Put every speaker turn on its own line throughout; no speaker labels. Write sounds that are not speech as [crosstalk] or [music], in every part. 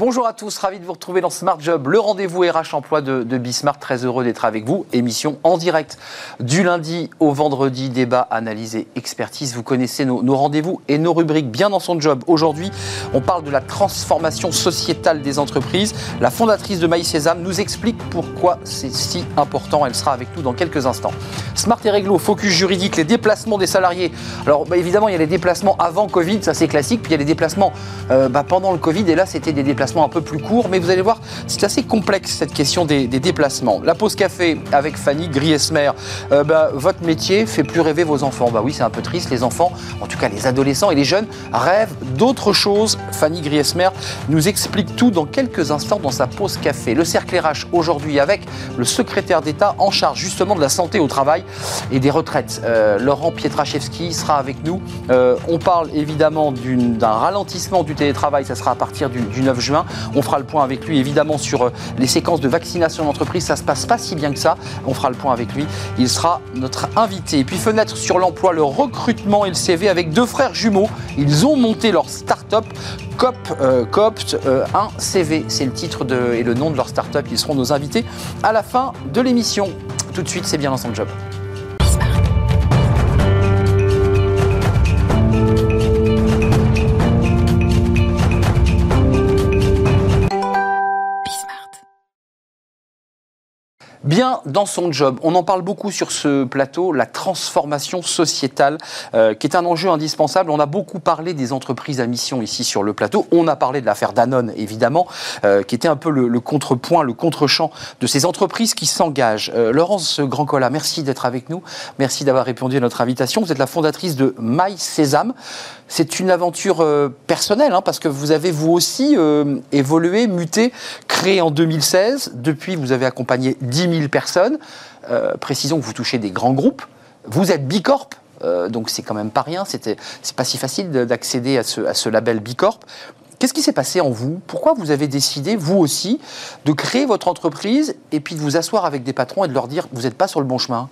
Bonjour à tous, ravi de vous retrouver dans Smart Job, le rendez-vous RH emploi de, de Bismart. Très heureux d'être avec vous. Émission en direct du lundi au vendredi, débat, analyse et expertise. Vous connaissez nos, rendez-vous et nos rubriques bien dans son job. Aujourd'hui, on parle de la transformation sociétale des entreprises. La fondatrice de Maïs Sésame nous explique pourquoi c'est si important. Elle sera avec nous dans quelques instants. Smart et réglo, focus juridique, les déplacements des salariés. Alors bah, évidemment, il y a les déplacements avant Covid, ça c'est classique. Puis il y a les déplacements euh, bah, pendant le Covid. Et là, c'était des déplacements un peu plus courts. Mais vous allez voir, c'est assez complexe cette question des, déplacements. La pause café avec Fanny Griesmer. Euh, bah, votre métier fait plus rêver vos enfants. Bah oui, c'est un peu triste. Les enfants, en tout cas les adolescents et les jeunes, rêvent d'autre chose. Fanny Griesmer nous explique tout dans quelques instants dans sa pause café. Le cercle RH aujourd'hui avec le secrétaire d'État en charge justement de la santé au travail et des retraites. Euh, Laurent Pietraszewski sera avec nous. Euh, on parle évidemment d'un ralentissement du télétravail, ça sera à partir du 9 juin. On fera le point avec lui évidemment sur euh, les séquences de vaccination d'entreprise. Ça se passe pas si bien que ça. On fera le point avec lui. Il sera notre invité. Et puis fenêtre sur l'emploi, le recrutement et le CV avec deux frères jumeaux. Ils ont monté leur start-up. COP, euh, Copt, euh, un CV, c'est le titre et le nom de leur start-up. Ils seront nos invités à la fin de l'émission. Tout de suite, c'est bien son job. Bien dans son job. On en parle beaucoup sur ce plateau, la transformation sociétale, euh, qui est un enjeu indispensable. On a beaucoup parlé des entreprises à mission ici sur le plateau. On a parlé de l'affaire Danone, évidemment, euh, qui était un peu le, contrepoint, le contre-champ de ces entreprises qui s'engagent. Euh, Laurence Grandcola, merci d'être avec nous. Merci d'avoir répondu à notre invitation. Vous êtes la fondatrice de My Sésame. C'est une aventure personnelle, hein, parce que vous avez vous aussi évolué, muté, créé en 2016. Depuis, vous avez accompagné 10 000 personnes. Euh, précisons que vous touchez des grands groupes. Vous êtes Bicorp, euh, donc c'est quand même pas rien. C'est pas si facile de- d'accéder à ce, à ce label Bicorp. Qu'est-ce qui s'est passé en vous? Pourquoi vous avez décidé, vous aussi, de créer votre entreprise et puis de vous asseoir avec des patrons et de leur dire vous n'êtes pas sur le bon chemin?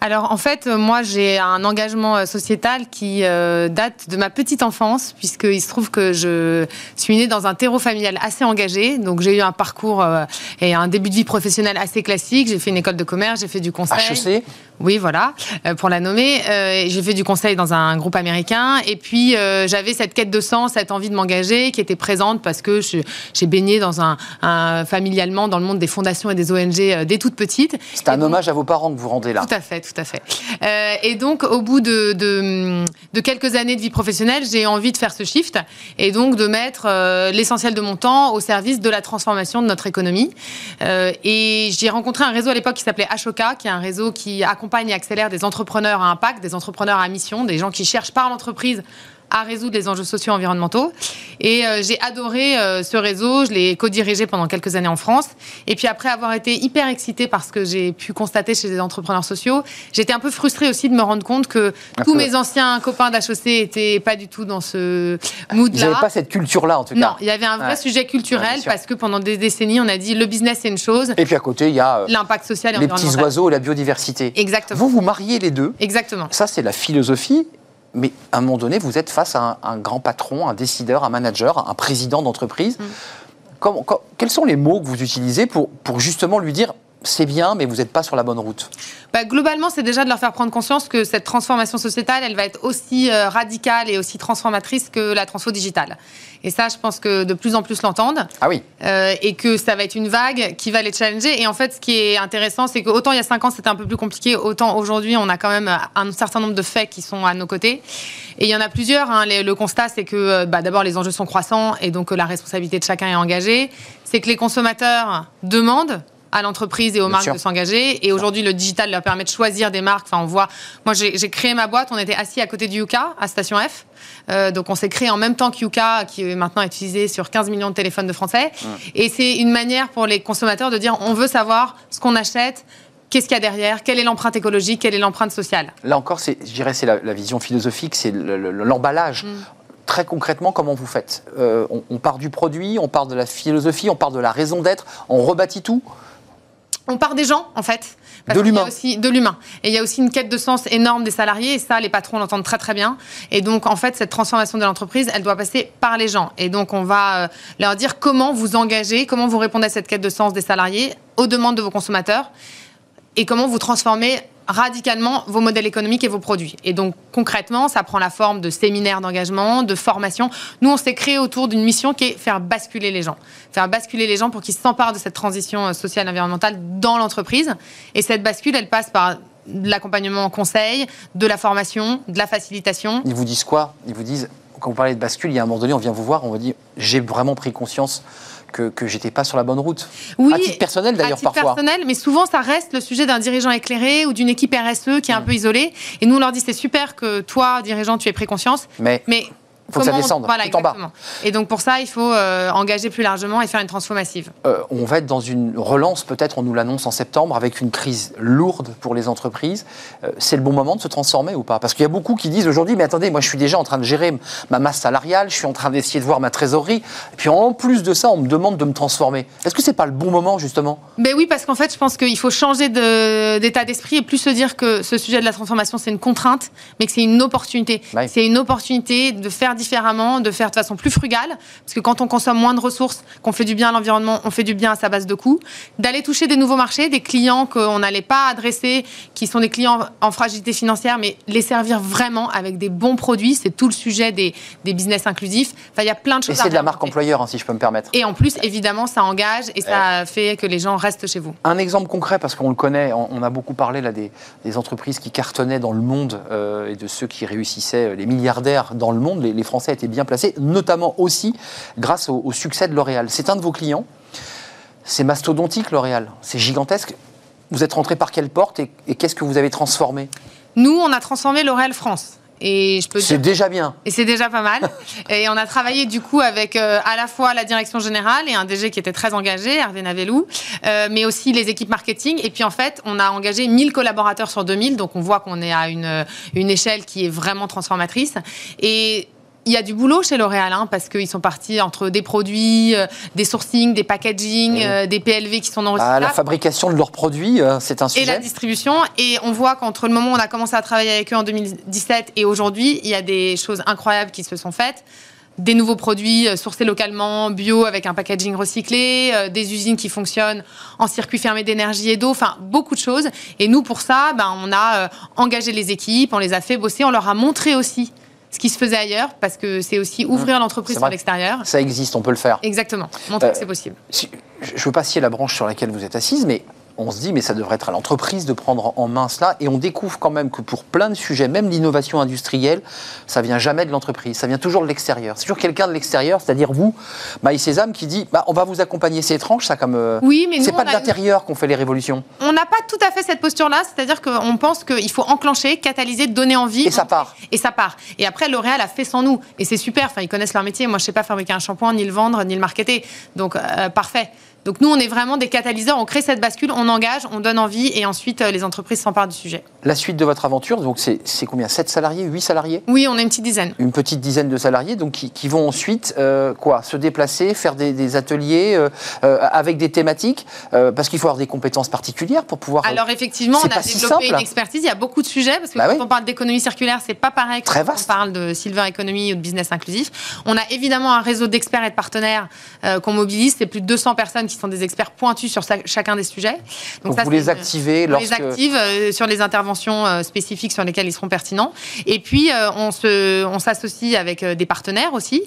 Alors en fait, euh, moi j'ai un engagement euh, sociétal qui euh, date de ma petite enfance, puisqu'il se trouve que je suis née dans un terreau familial assez engagé. Donc j'ai eu un parcours euh, et un début de vie professionnelle assez classique. J'ai fait une école de commerce, j'ai fait du conseil.
HEC
Oui, voilà, euh, pour la nommer. J'ai fait du conseil dans un groupe américain. Et puis, j'avais cette quête de sens, cette envie de m'engager qui était présente parce que j'ai baigné dans un, un- familialement dans le monde des fondations et des ONG dès toute petite.
C'est un
donc-
hommage à vos parents que vous rendez là.
tout à fait, tout à fait. Euh, et donc, au bout de quelques années de vie professionnelle, j'ai envie de faire ce shift et donc de mettre euh, l'essentiel de mon temps au service de la transformation de notre économie. Euh, et j'ai rencontré un réseau à l'époque qui s'appelait Ashoka, qui est un réseau qui accompagne et accélère des entrepreneurs à impact, des entrepreneurs à mission, des gens qui cherchent par l'entreprise à résoudre les enjeux sociaux et environnementaux. Et euh, j'ai adoré euh, ce réseau, je l'ai co-dirigé pendant quelques années en France. Et puis après avoir été hyper excitée par ce que j'ai pu constater chez les entrepreneurs sociaux, j'étais un peu frustrée aussi de me rendre compte que tous mes anciens copains d'HEC étaient pas du tout dans ce mood-là.
n'avez pas cette culture-là en tout cas.
Non, il y avait un vrai
Ouais.
sujet culturel parce que pendant des décennies, on a dit le business c'est une chose,
Et puis à côté, il y a euh,
l'impact social et
les petits
environnemental.
oiseaux et la biodiversité.
Exactement.
Vous, vous mariez les deux.
Exactement.
Ça, c'est la philosophie. Mais à un moment donné, vous êtes face à un, un grand patron, un décideur, un manager, un président d'entreprise.
Mm.
Comment- quand- quels sont les mots que vous utilisez pour, pour justement lui dire c'est bien, mais vous n'êtes pas sur la bonne route
Bah, globalement, c'est déjà de leur faire prendre conscience que cette transformation sociétale, elle va être aussi euh, radicale et aussi transformatrice que la transfo digitale. Et ça, je pense que de plus en plus l'entendent.
Ah oui,
euh, et que ça va être une vague qui va les challenger. Et en fait, ce qui est intéressant, c'est que autant il y a cinq ans c'était un peu plus compliqué, autant aujourd'hui on a quand même un certain nombre de faits qui sont à nos côtés. Et il y en a plusieurs. hein. Le constat, c'est que euh, bah, d'abord les enjeux sont croissants et donc la responsabilité de chacun est engagée. C'est que les consommateurs demandent à l'entreprise et aux
Bien
marques
sûr.
de s'engager. Et aujourd'hui, le digital leur permet de choisir des marques. Enfin, on voit. Moi, j'ai créé ma boîte. On était assis à côté du Yuka à Station F. Euh, donc, on s'est créé en même temps que Yuka, qui est maintenant utilisé sur 15 millions de téléphones de Français. Et c'est une manière pour les consommateurs de dire on veut savoir ce qu'on achète. Qu'est-ce qu'il y a derrière Quelle est l'empreinte écologique Quelle est l'empreinte sociale
là encore, je dirais, c'est la, la vision philosophique, c'est le- le- l'emballage.
Mm.
Très concrètement, comment vous faites? Euh, on, on part du produit, on part de la philosophie, on part de la raison d'être, on rebâtit tout?
On part des gens, en fait.
de l'humain.
De l'humain. Et il y a aussi une quête de sens énorme des salariés, et ça, les patrons l'entendent très très bien. Et donc, en fait, cette transformation de l'entreprise, elle doit passer par les gens. Et donc, on va euh, leur dire comment vous engagez, comment vous répondez à cette quête de sens des salariés, aux demandes de vos consommateurs, et comment vous transformez radicalement vos modèles économiques et vos produits. Et donc concrètement, ça prend la forme de séminaires d'engagement, de formation. Nous, on s'est créé autour d'une mission qui est faire basculer les gens. Faire basculer les gens pour qu'ils s'emparent de cette transition euh, sociale et environnementale dans l'entreprise. Et cette bascule, elle passe par de l'accompagnement conseil, de la formation, de la facilitation.
Ils vous disent quoi? Ils vous disent, quand vous parlez de bascule, il y a un moment donné, on vient vous voir, on vous dit, j'ai vraiment pris conscience que, que j'étais pas sur la bonne route.
Oui,
à titre personnel d'ailleurs
parfois. personnel, mais souvent ça reste le sujet d'un dirigeant éclairé ou d'une équipe RSE qui est un mm. peu isolée. Et nous on leur dit c'est super que toi, dirigeant, tu aies pris conscience,
mais,
mais
il faut que ça descende voilà, tout en bas.
Et donc pour ça, il faut euh, engager plus largement et faire une transformation
euh, on va être dans une relance, peut-être, on nous l'annonce en septembre, avec une crise lourde pour les entreprises. Euh, c'est le bon moment de se transformer ou pas? Parce qu'il y a beaucoup qui disent aujourd'hui, mais attendez, moi je suis déjà en train de gérer ma masse salariale, je suis en train d'essayer de voir ma trésorerie, et puis en plus de ça, on me demande de me transformer. Est-ce que c'est pas le bon moment justement?
Ben oui, parce qu'en fait, je pense qu'il faut changer d'état d'esprit et plus se dire que ce sujet de la transformation, c'est une contrainte, mais que c'est une opportunité. C'est une opportunité de faire différemment, de faire de façon plus frugale, parce que quand on consomme moins de ressources, qu'on fait du bien à l'environnement, on fait du bien à sa base de coûts, d'aller toucher des nouveaux marchés, des clients qu'on n'allait pas adresser, qui sont des clients en fragilité financière, mais les servir vraiment avec des bons produits, c'est tout le sujet des, des, business inclusifs. Enfin, il y a plein de choses.
Et c'est de la marque employeur, hein, si je peux me permettre.
Et en plus, évidemment, ça engage et ça fait que les gens restent chez vous.
Un exemple concret, parce qu'on le connaît, on a beaucoup parlé là des, des entreprises qui cartonnaient dans le monde euh, et de ceux qui réussissaient, les milliardaires dans le monde. Les, les Français étaient bien placé, notamment aussi grâce au, succès de L'Oréal. C'est un de vos clients? C'est mastodontique, L'Oréal? C'est gigantesque? Vous êtes rentré par quelle porte et, qu'est-ce que vous avez transformé?
Nous, on a transformé L'Oréal France. Et je peux
c'est déjà bien.
Et c'est déjà pas mal. [laughs] et on a travaillé du coup avec euh, à la fois la direction générale et un DG qui était très engagé, Hervé Navelou, euh, mais aussi les équipes marketing. Et puis en fait, on a engagé 1000 collaborateurs sur 2000, donc on voit qu'on est à une, une échelle qui est vraiment transformatrice. Et il y a du boulot chez L'Oréal, hein, parce qu'ils sont partis entre des produits, euh, des sourcing, des packaging, euh, des PLV qui sont dans
ah, La fabrication de leurs produits, euh, c'est un sujet.
Et la distribution. Et on voit qu'entre le moment où on a commencé à travailler avec eux en 2017 et aujourd'hui, il y a des choses incroyables qui se sont faites des nouveaux produits sourcés localement, bio, avec un packaging recyclé, des usines qui fonctionnent en circuit fermé d'énergie et d'eau, enfin beaucoup de choses. Et nous, pour ça, ben, on a engagé les équipes, on les a fait bosser, on leur a montré aussi ce qui se faisait ailleurs, parce que c'est aussi ouvrir mmh. l'entreprise sur l'extérieur.
Ça existe, on peut le faire.
Exactement, montrer que c'est possible.
je ne veux pas scier la branche sur laquelle vous êtes assise, mais on se dit, mais ça devrait être à l'entreprise de prendre en main cela. Et on découvre quand même que pour plein de sujets, même l'innovation industrielle, ça vient jamais de l'entreprise, ça vient toujours de l'extérieur. C'est toujours quelqu'un de l'extérieur, c'est-à-dire vous, Maïs Sésame, qui dit, bah, on va vous accompagner. C'est étrange, ça, comme. Euh,
oui, mais
c'est pas de l'intérieur qu'on fait les révolutions.
On n'a pas tout à fait cette posture-là, c'est-à-dire qu'on pense qu'il faut enclencher, catalyser, donner envie.
Et ça part.
Et ça part. Et après, L'Oréal a fait sans nous. Et c'est super. Enfin, ils connaissent leur métier. Moi, je sais pas fabriquer un shampoing, ni le vendre, ni le marketer. Donc, euh, parfait. Donc nous, on est vraiment des catalyseurs, on crée cette bascule, on engage, on donne envie et ensuite euh, les entreprises s'emparent du sujet.
La suite de votre aventure, donc c'est combien? 7 salariés 8 salariés?
Oui, on a une petite dizaine.
Une petite dizaine de salariés donc qui, vont ensuite euh, quoi? Se déplacer, faire des, ateliers euh, avec des thématiques parce qu'il faut avoir des compétences particulières pour pouvoir.
Alors effectivement, on a développé une expertise, il y a beaucoup de sujets parce que bah quand on parle d'économie circulaire, c'est pas pareil
quand
on parle de silver economy ou de business inclusif. On a évidemment un réseau d'experts et de partenaires qu'on mobilise, c'est plus de 200 personnes qui sont des experts pointus sur chacun des sujets.
Donc, ça, vous les activez
on les active euh, sur les interventions euh, spécifiques sur lesquelles ils seront pertinents. Et puis, euh, on, se, on s'associe avec des partenaires aussi.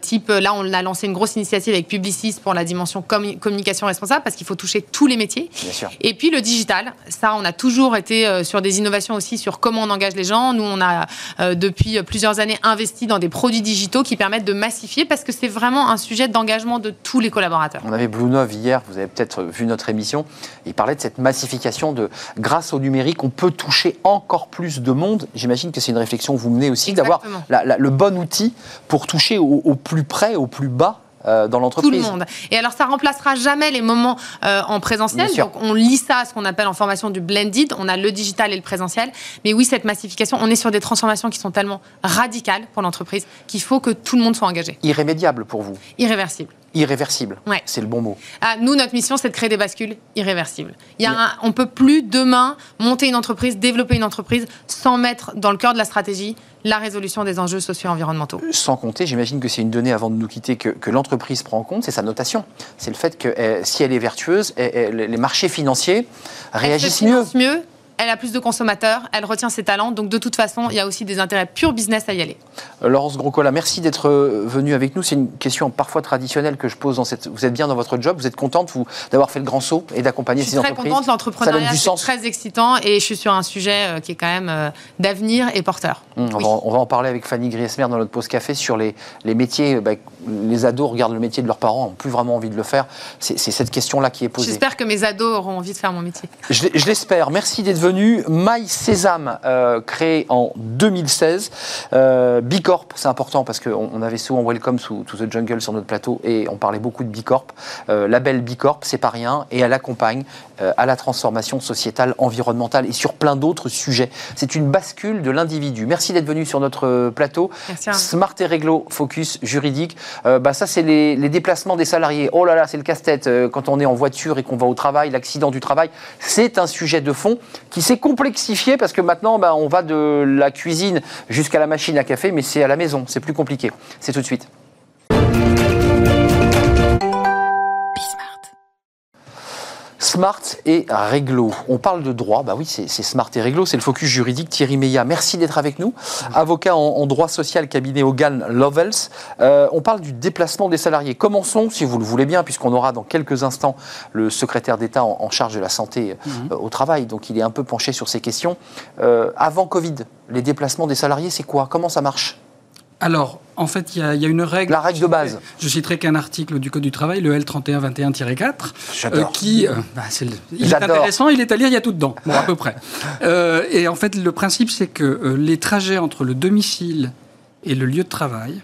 type, là, on a lancé une grosse initiative avec Publicis pour la dimension communication responsable parce qu'il faut toucher tous les métiers.
Bien sûr.
Et puis, le digital. Ça, on a toujours été sur des innovations aussi sur comment on engage les gens. Nous, on a, depuis plusieurs années, investi dans des produits digitaux qui permettent de massifier parce que c'est vraiment un sujet d'engagement de tous les collaborateurs.
On avait Blue hier, vous avez peut-être vu notre émission, il parlait de cette massification de, grâce au numérique, on peut toucher encore plus de monde. J'imagine que c'est une réflexion que vous menez aussi, d'avoir le bon outil pour toucher au, plus près, au plus bas euh, dans l'entreprise.
Tout le monde. Et alors, ça remplacera jamais les moments euh, en présentiel. Donc, on lit ça, ce qu'on appelle en formation du blended. On a le digital et le présentiel. Mais oui, cette massification, on est sur des transformations qui sont tellement radicales pour l'entreprise qu'il faut que tout le monde soit engagé.
Irrémédiable pour vous
Irréversible.
Irréversible, ouais. c'est le bon mot.
Ah, nous, notre mission, c'est de créer des bascules irréversibles. Il y a on ne peut plus demain monter une entreprise, développer une entreprise sans mettre dans le cœur de la stratégie la résolution des enjeux socio-environnementaux.
Sans compter, j'imagine que c'est une donnée avant de nous quitter que, l'entreprise prend en compte, c'est sa notation. C'est le fait que eh, si elle est vertueuse, eh, eh, les marchés financiers réagissent mieux.
mieux elle a plus de consommateurs, elle retient ses talents. Donc de toute façon, il y a aussi des intérêts pur business à y aller.
Euh, Laurence Grocola, merci d'être euh, venue avec nous. C'est une question parfois traditionnelle que je pose dans cette. Vous êtes bien dans votre job, vous êtes contente d'avoir fait le grand saut et d'accompagner ces entreprises.
Je suis très contente. L'entrepreneuriat c'est très excitant et je suis sur un sujet euh, qui est quand même d'avenir et porteur.
Mmh, on, va, en parler avec Fanny Griesmer dans notre pause café sur les, les métiers. Bah, les ados regardent le métier de leurs parents, n'ont plus vraiment envie de le faire. C'est cette question-là qui est posée.
J'espère que mes ados auront envie de faire mon métier.
Je, je l'espère. Merci d'être venu. My Sésame, euh, créé en 2016. Euh, Bicorp, c'est important parce qu'on on avait souvent Welcome to, the Jungle sur notre plateau et on parlait beaucoup de Bicorp. Euh, label Bicorp, c'est pas rien et elle accompagne euh, à la transformation sociétale, environnementale et sur plein d'autres sujets. C'est une bascule de l'individu. Merci d'être venu sur notre plateau. Smart et réglo, focus juridique. Bah ça, c'est les, déplacements des salariés. Oh là là, c'est le casse-tête. quand on est en voiture et qu'on va au travail, l'accident du travail, c'est un sujet de fond qui s'est complexifié parce que maintenant, bah, on va de la cuisine jusqu'à la machine à café, mais c'est à la maison, c'est plus compliqué. C'est tout de suite. Smart et réglo. On parle de droit, bah oui, c'est smart et réglo, c'est le focus juridique. Thierry Meillat, merci d'être avec nous. Avocat en, droit social, cabinet Hogan Lovells. Euh, on parle du déplacement des salariés. Commençons, si vous le voulez bien, puisqu'on aura dans quelques instants le secrétaire d'État en, charge de la santé euh, mhm. au travail, donc il est un peu penché sur ces questions. Euh, avant Covid, les déplacements des salariés, c'est quoi? Comment ça marche?
Alors, en fait, il y, a une règle.
La règle de base.
Je citerai qu'un article du Code du travail, le L3121-4, euh, qui. Euh, bah, il est intéressant, il est à lire, il y a tout dedans, à peu près. [laughs] Euh, et en fait, le principe, c'est que les trajets entre le domicile et le lieu de travail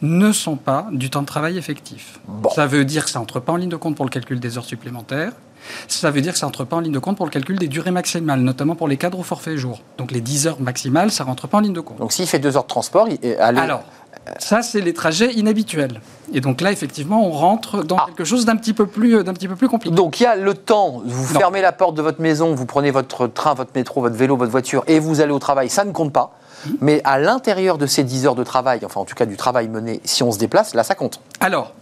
ne sont pas du temps de travail effectif. Ça veut dire que ça n'entre pas en ligne de compte pour le calcul des heures supplémentaires. Ça veut dire que ça rentre pas en ligne de compte pour le calcul des durées maximales, notamment pour les cadres au forfait jour. Donc les 10 heures maximales, ça rentre pas en ligne de compte.
Donc s'il fait 2 heures de transport, il...
Alors, ça, c'est les trajets inhabituels. Et donc là, effectivement, on rentre dans ah. quelque chose d'un petit, peu plus, d'un petit peu plus compliqué.
Donc il y a le temps, vous fermez la porte de votre maison, vous prenez votre train, votre métro, votre vélo, votre voiture et vous allez au travail, ça ne compte pas. Mmh. Mais à l'intérieur de ces 10 heures de travail, enfin en tout cas du travail mené, si on se déplace, là ça compte.
Alors,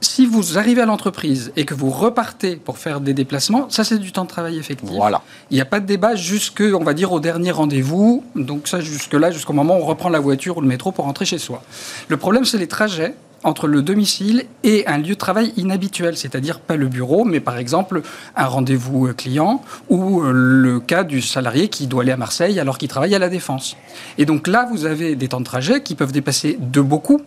si vous arrivez à l'entreprise et que vous repartez pour faire des déplacements, ça c'est du temps de travail effectif.
Voilà.
Il n'y a pas de débat jusque, on va dire, au dernier rendez-vous. Donc ça jusque-là, jusqu'au moment où on reprend la voiture ou le métro pour rentrer chez soi. Le problème, c'est les trajets entre le domicile et un lieu de travail inhabituel, c'est-à-dire pas le bureau, mais par exemple un rendez-vous client ou euh, le cas du salarié qui doit aller à Marseille alors qu'il travaille à la Défense. Et donc là, vous avez des temps de trajet qui peuvent dépasser de beaucoup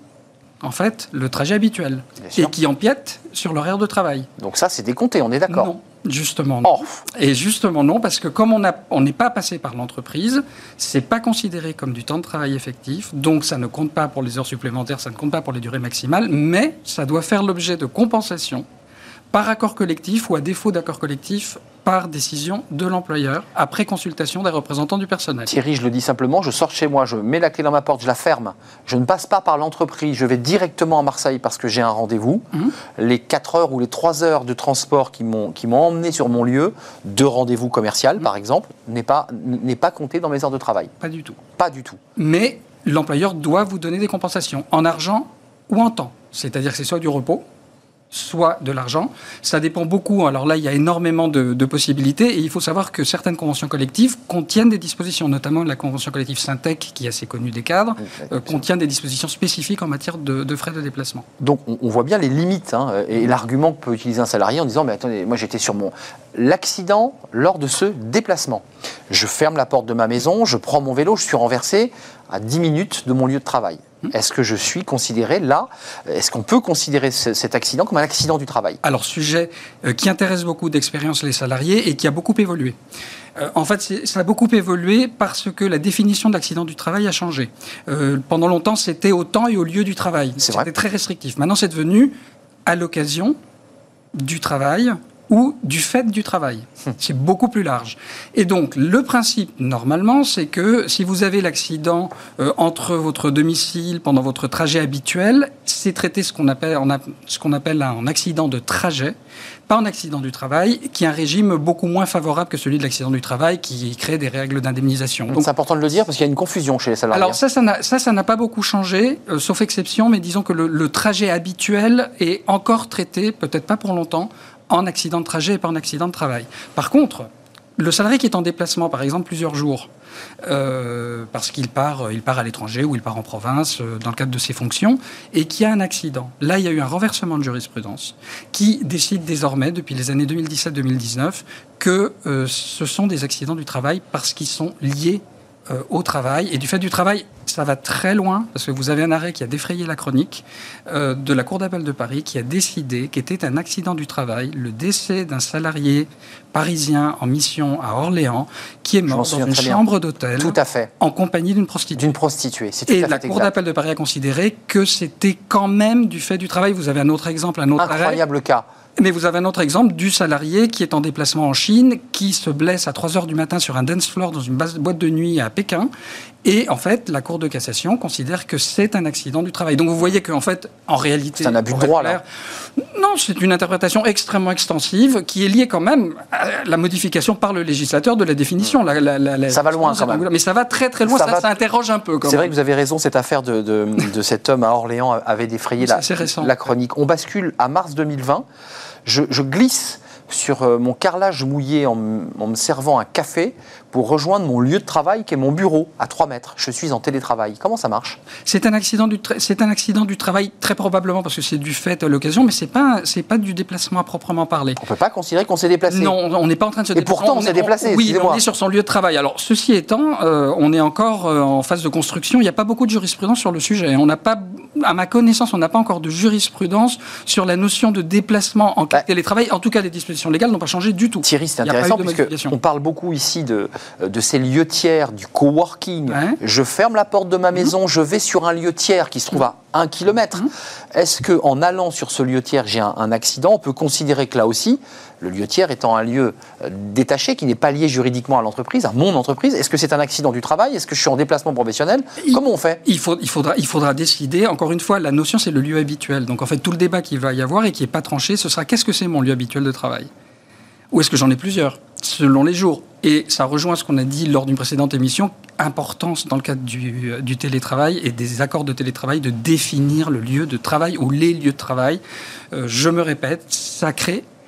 en fait, le trajet habituel et qui empiète sur l'horaire de travail.
Donc ça, c'est décompté, on est d'accord
Non, justement non. Et justement non, parce que comme on n'est pas passé par l'entreprise, c'est pas considéré comme du temps de travail effectif, donc ça ne compte pas pour les heures supplémentaires, ça ne compte pas pour les durées maximales, mais ça doit faire l'objet de compensation par accord collectif ou à défaut d'accord collectif par décision de l'employeur, après consultation des représentants du personnel.
Thierry, je le dis simplement, je sors de chez moi, je mets la clé dans ma porte, je la ferme, je ne passe pas par l'entreprise, je vais directement à Marseille parce que j'ai un rendez-vous. Mmh. Les 4 heures ou les 3 heures de transport qui m'ont emmené sur mon lieu, de rendez-vous commercial mmh. par exemple, n'est pas, pas compté dans mes heures de travail.
Pas du tout.
Pas du tout.
Mais l'employeur doit vous donner des compensations en argent ou en temps. C'est-à-dire que c'est soit du repos, soit de l'argent. Ça dépend beaucoup. Alors là, il y a énormément de, possibilités et il faut savoir que certaines conventions collectives contiennent des dispositions, notamment la convention collective Syntec, qui est assez connue des cadres, euh, contient des dispositions spécifiques en matière de, frais de déplacement.
Donc on, voit bien les limites hein, et l'argument que peut utiliser un salarié en disant mais attendez, moi j'étais sur mon l'accident lors de ce déplacement. Je ferme la porte de ma maison, je prends mon vélo, je suis renversé à 10 minutes de mon lieu de travail. Est-ce que je suis considéré là? Est-ce qu'on peut considérer cet accident comme un accident du travail?
Alors, sujet euh, qui intéresse beaucoup d'expérience les salariés et qui a beaucoup évolué. Euh, en fait, ça a beaucoup évolué parce que la définition d'accident du travail a changé. Euh, pendant longtemps, c'était au temps et au lieu du travail. C'était très restrictif. Maintenant, c'est devenu à l'occasion du travail ou du fait du travail. C'est beaucoup plus large. Et donc, le principe, normalement, c'est que si vous avez l'accident euh, entre votre domicile pendant votre trajet habituel, c'est traité ce qu'on appelle, ce qu'on appelle un accident de trajet, pas un accident du travail, qui est un régime beaucoup moins favorable que celui de l'accident du travail, qui crée des règles d'indemnisation.
Donc, c'est important de le dire parce qu'il y a une confusion chez les salariés.
Alors ça, ça n'a, ça, ça n'a pas beaucoup changé, euh, sauf exception, mais disons que le, le trajet habituel est encore traité, peut-être pas pour longtemps, en accident de trajet et pas en accident de travail. Par contre, le salarié qui est en déplacement, par exemple, plusieurs jours, euh, parce qu'il part, euh, part à l'étranger ou il part en province euh, dans le cadre de ses fonctions, et qui a un accident. Là, il y a eu un renversement de jurisprudence qui décide désormais, depuis les années 2017-2019, que ce sont des accidents du travail parce qu'ils sont liés au travail. Et du fait du travail, ça va très loin, parce que vous avez un arrêt qui a défrayé la chronique euh, de la Cour d'appel de Paris qui a décidé qu'était un accident du travail le décès d'un salarié parisien en mission à Orléans qui est mort dans une chambre d'hôtel. En compagnie d'une prostituée.
D'une prostituée,
c'est Et la Cour d'appel de Paris a considéré que c'était quand même du fait du travail. Vous avez un autre exemple, un autre
Incroyable cas.
Mais vous avez un autre exemple du salarié qui est en déplacement en Chine, qui se blesse à 3 heures du matin sur un dance floor dans une boîte de nuit à Pékin. Et en fait, la Cour de cassation considère que c'est un accident du travail. Donc vous voyez qu'en fait, en réalité.
C'est un abus de droit, là.
Non, c'est une interprétation extrêmement extensive qui est liée quand même à la modification par le législateur de la définition.
ça va loin quand même.
Mais ça va très très loin, ça, ça, interroge un peu.
C'est vrai que vous avez raison, cette affaire de, de, cet homme à Orléans avait défrayé la, la chronique. On bascule à mars 2020 je, glisse sur euh, mon carrelage mouillé en, me servant un café pour rejoindre mon lieu de travail qui est mon bureau à 3 mètres. Je suis en télétravail. Comment ça marche?
C'est un, accident du c'est un accident du travail très probablement parce que c'est du fait à l'occasion, mais ce n'est pas, pas du déplacement à proprement parler.
On ne peut pas considérer qu'on s'est déplacé.
Non, on n'est pas en train de se
déplacer. Et pourtant, on, s'est déplacé.
oui, on est sur son lieu de travail. Alors, ceci étant, euh, on est encore euh, en phase de construction. Il n'y a pas beaucoup de jurisprudence sur le sujet. On n'a pas, à ma connaissance, on n'a pas encore de jurisprudence sur la notion de déplacement en bah, télétravail. En tout cas, les dispositions légales n'ont pas changé du tout.
Thierry, c'est intéressant parce qu'on parle beaucoup ici de, de ces lieux tiers, du coworking. Je ferme la porte de ma maison, je vais sur un lieu tiers qui se trouve à un kilomètre. Est-ce qu'en allant sur ce lieu tiers, j'ai un, accident? On peut considérer que là aussi, le lieu tiers étant un lieu euh, détaché, qui n'est pas lié juridiquement à l'entreprise, à mon entreprise, est-ce que c'est un accident du travail? Est-ce que je suis en déplacement professionnel? Comment on fait?
il, faut, il, faudra, il faudra décider. Encore une fois, la notion, c'est le lieu habituel. Donc en fait, tout le débat qu'il va y avoir et qui n'est pas tranché, ce sera qu'est-ce que c'est mon lieu habituel de travail? Ou est-ce que j'en ai plusieurs? Selon les jours. Et ça rejoint ce qu'on a dit lors d'une précédente émission, importance dans le cadre du, du, télétravail et des accords de télétravail de définir le lieu de travail ou les lieux de travail. Euh, je me répète, ça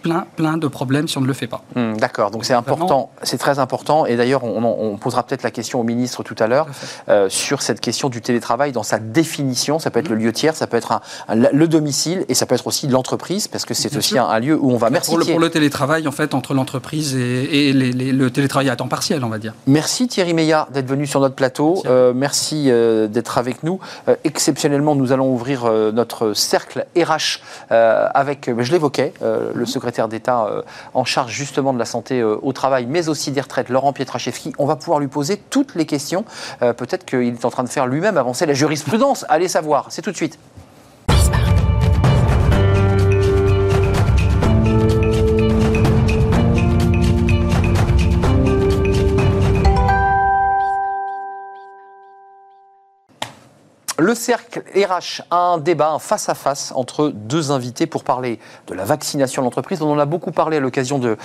plein, plein de problèmes si on ne le fait pas.
Hmm, d'accord, donc c'est important, c'est très important. Et d'ailleurs, on, posera peut-être la question au ministre tout à l'heure euh, sur cette question du télétravail dans sa définition. Ça peut être le lieu tiers, ça peut être le domicile et ça peut être aussi l'entreprise parce que c'est aussi un, lieu où on va. Merci.
Pour le, pour le, télétravail, en fait, entre l'entreprise et, le télétravail à temps partiel, on va dire.
Merci Thierry Meillat d'être venu sur notre plateau. Merci, euh, euh, d'être avec nous. exceptionnellement, nous allons ouvrir notre cercle RH avec, je l'évoquais, le secrétaire d'État euh, en charge justement de la santé euh, au travail, mais aussi des retraites, Laurent Pietraszewski. On va pouvoir lui poser toutes les questions. Euh, peut-être qu'il est en train de faire lui-même avancer la jurisprudence. Allez savoir. C'est tout de suite. Le cercle RH a un débat, un face-à-face entre deux invités pour parler de la vaccination de l'entreprise. On en a beaucoup parlé à l'occasion de,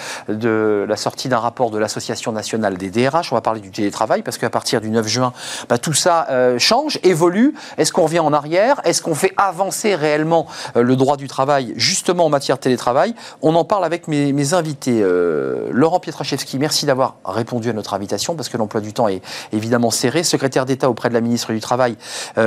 la sortie d'un rapport de l'Association nationale des DRH. On va parler du télétravail parce qu'à partir du 9 juin, bah, tout ça euh, change, évolue. Est-ce qu'on revient en arrière? Est-ce qu'on fait avancer réellement euh, le droit du travail justement en matière de télétravail? On en parle avec mes, mes invités. Euh, Laurent Pietraszewski, merci d'avoir répondu à notre invitation parce que l'emploi du temps est évidemment serré. Secrétaire d'État auprès de la ministre du Travail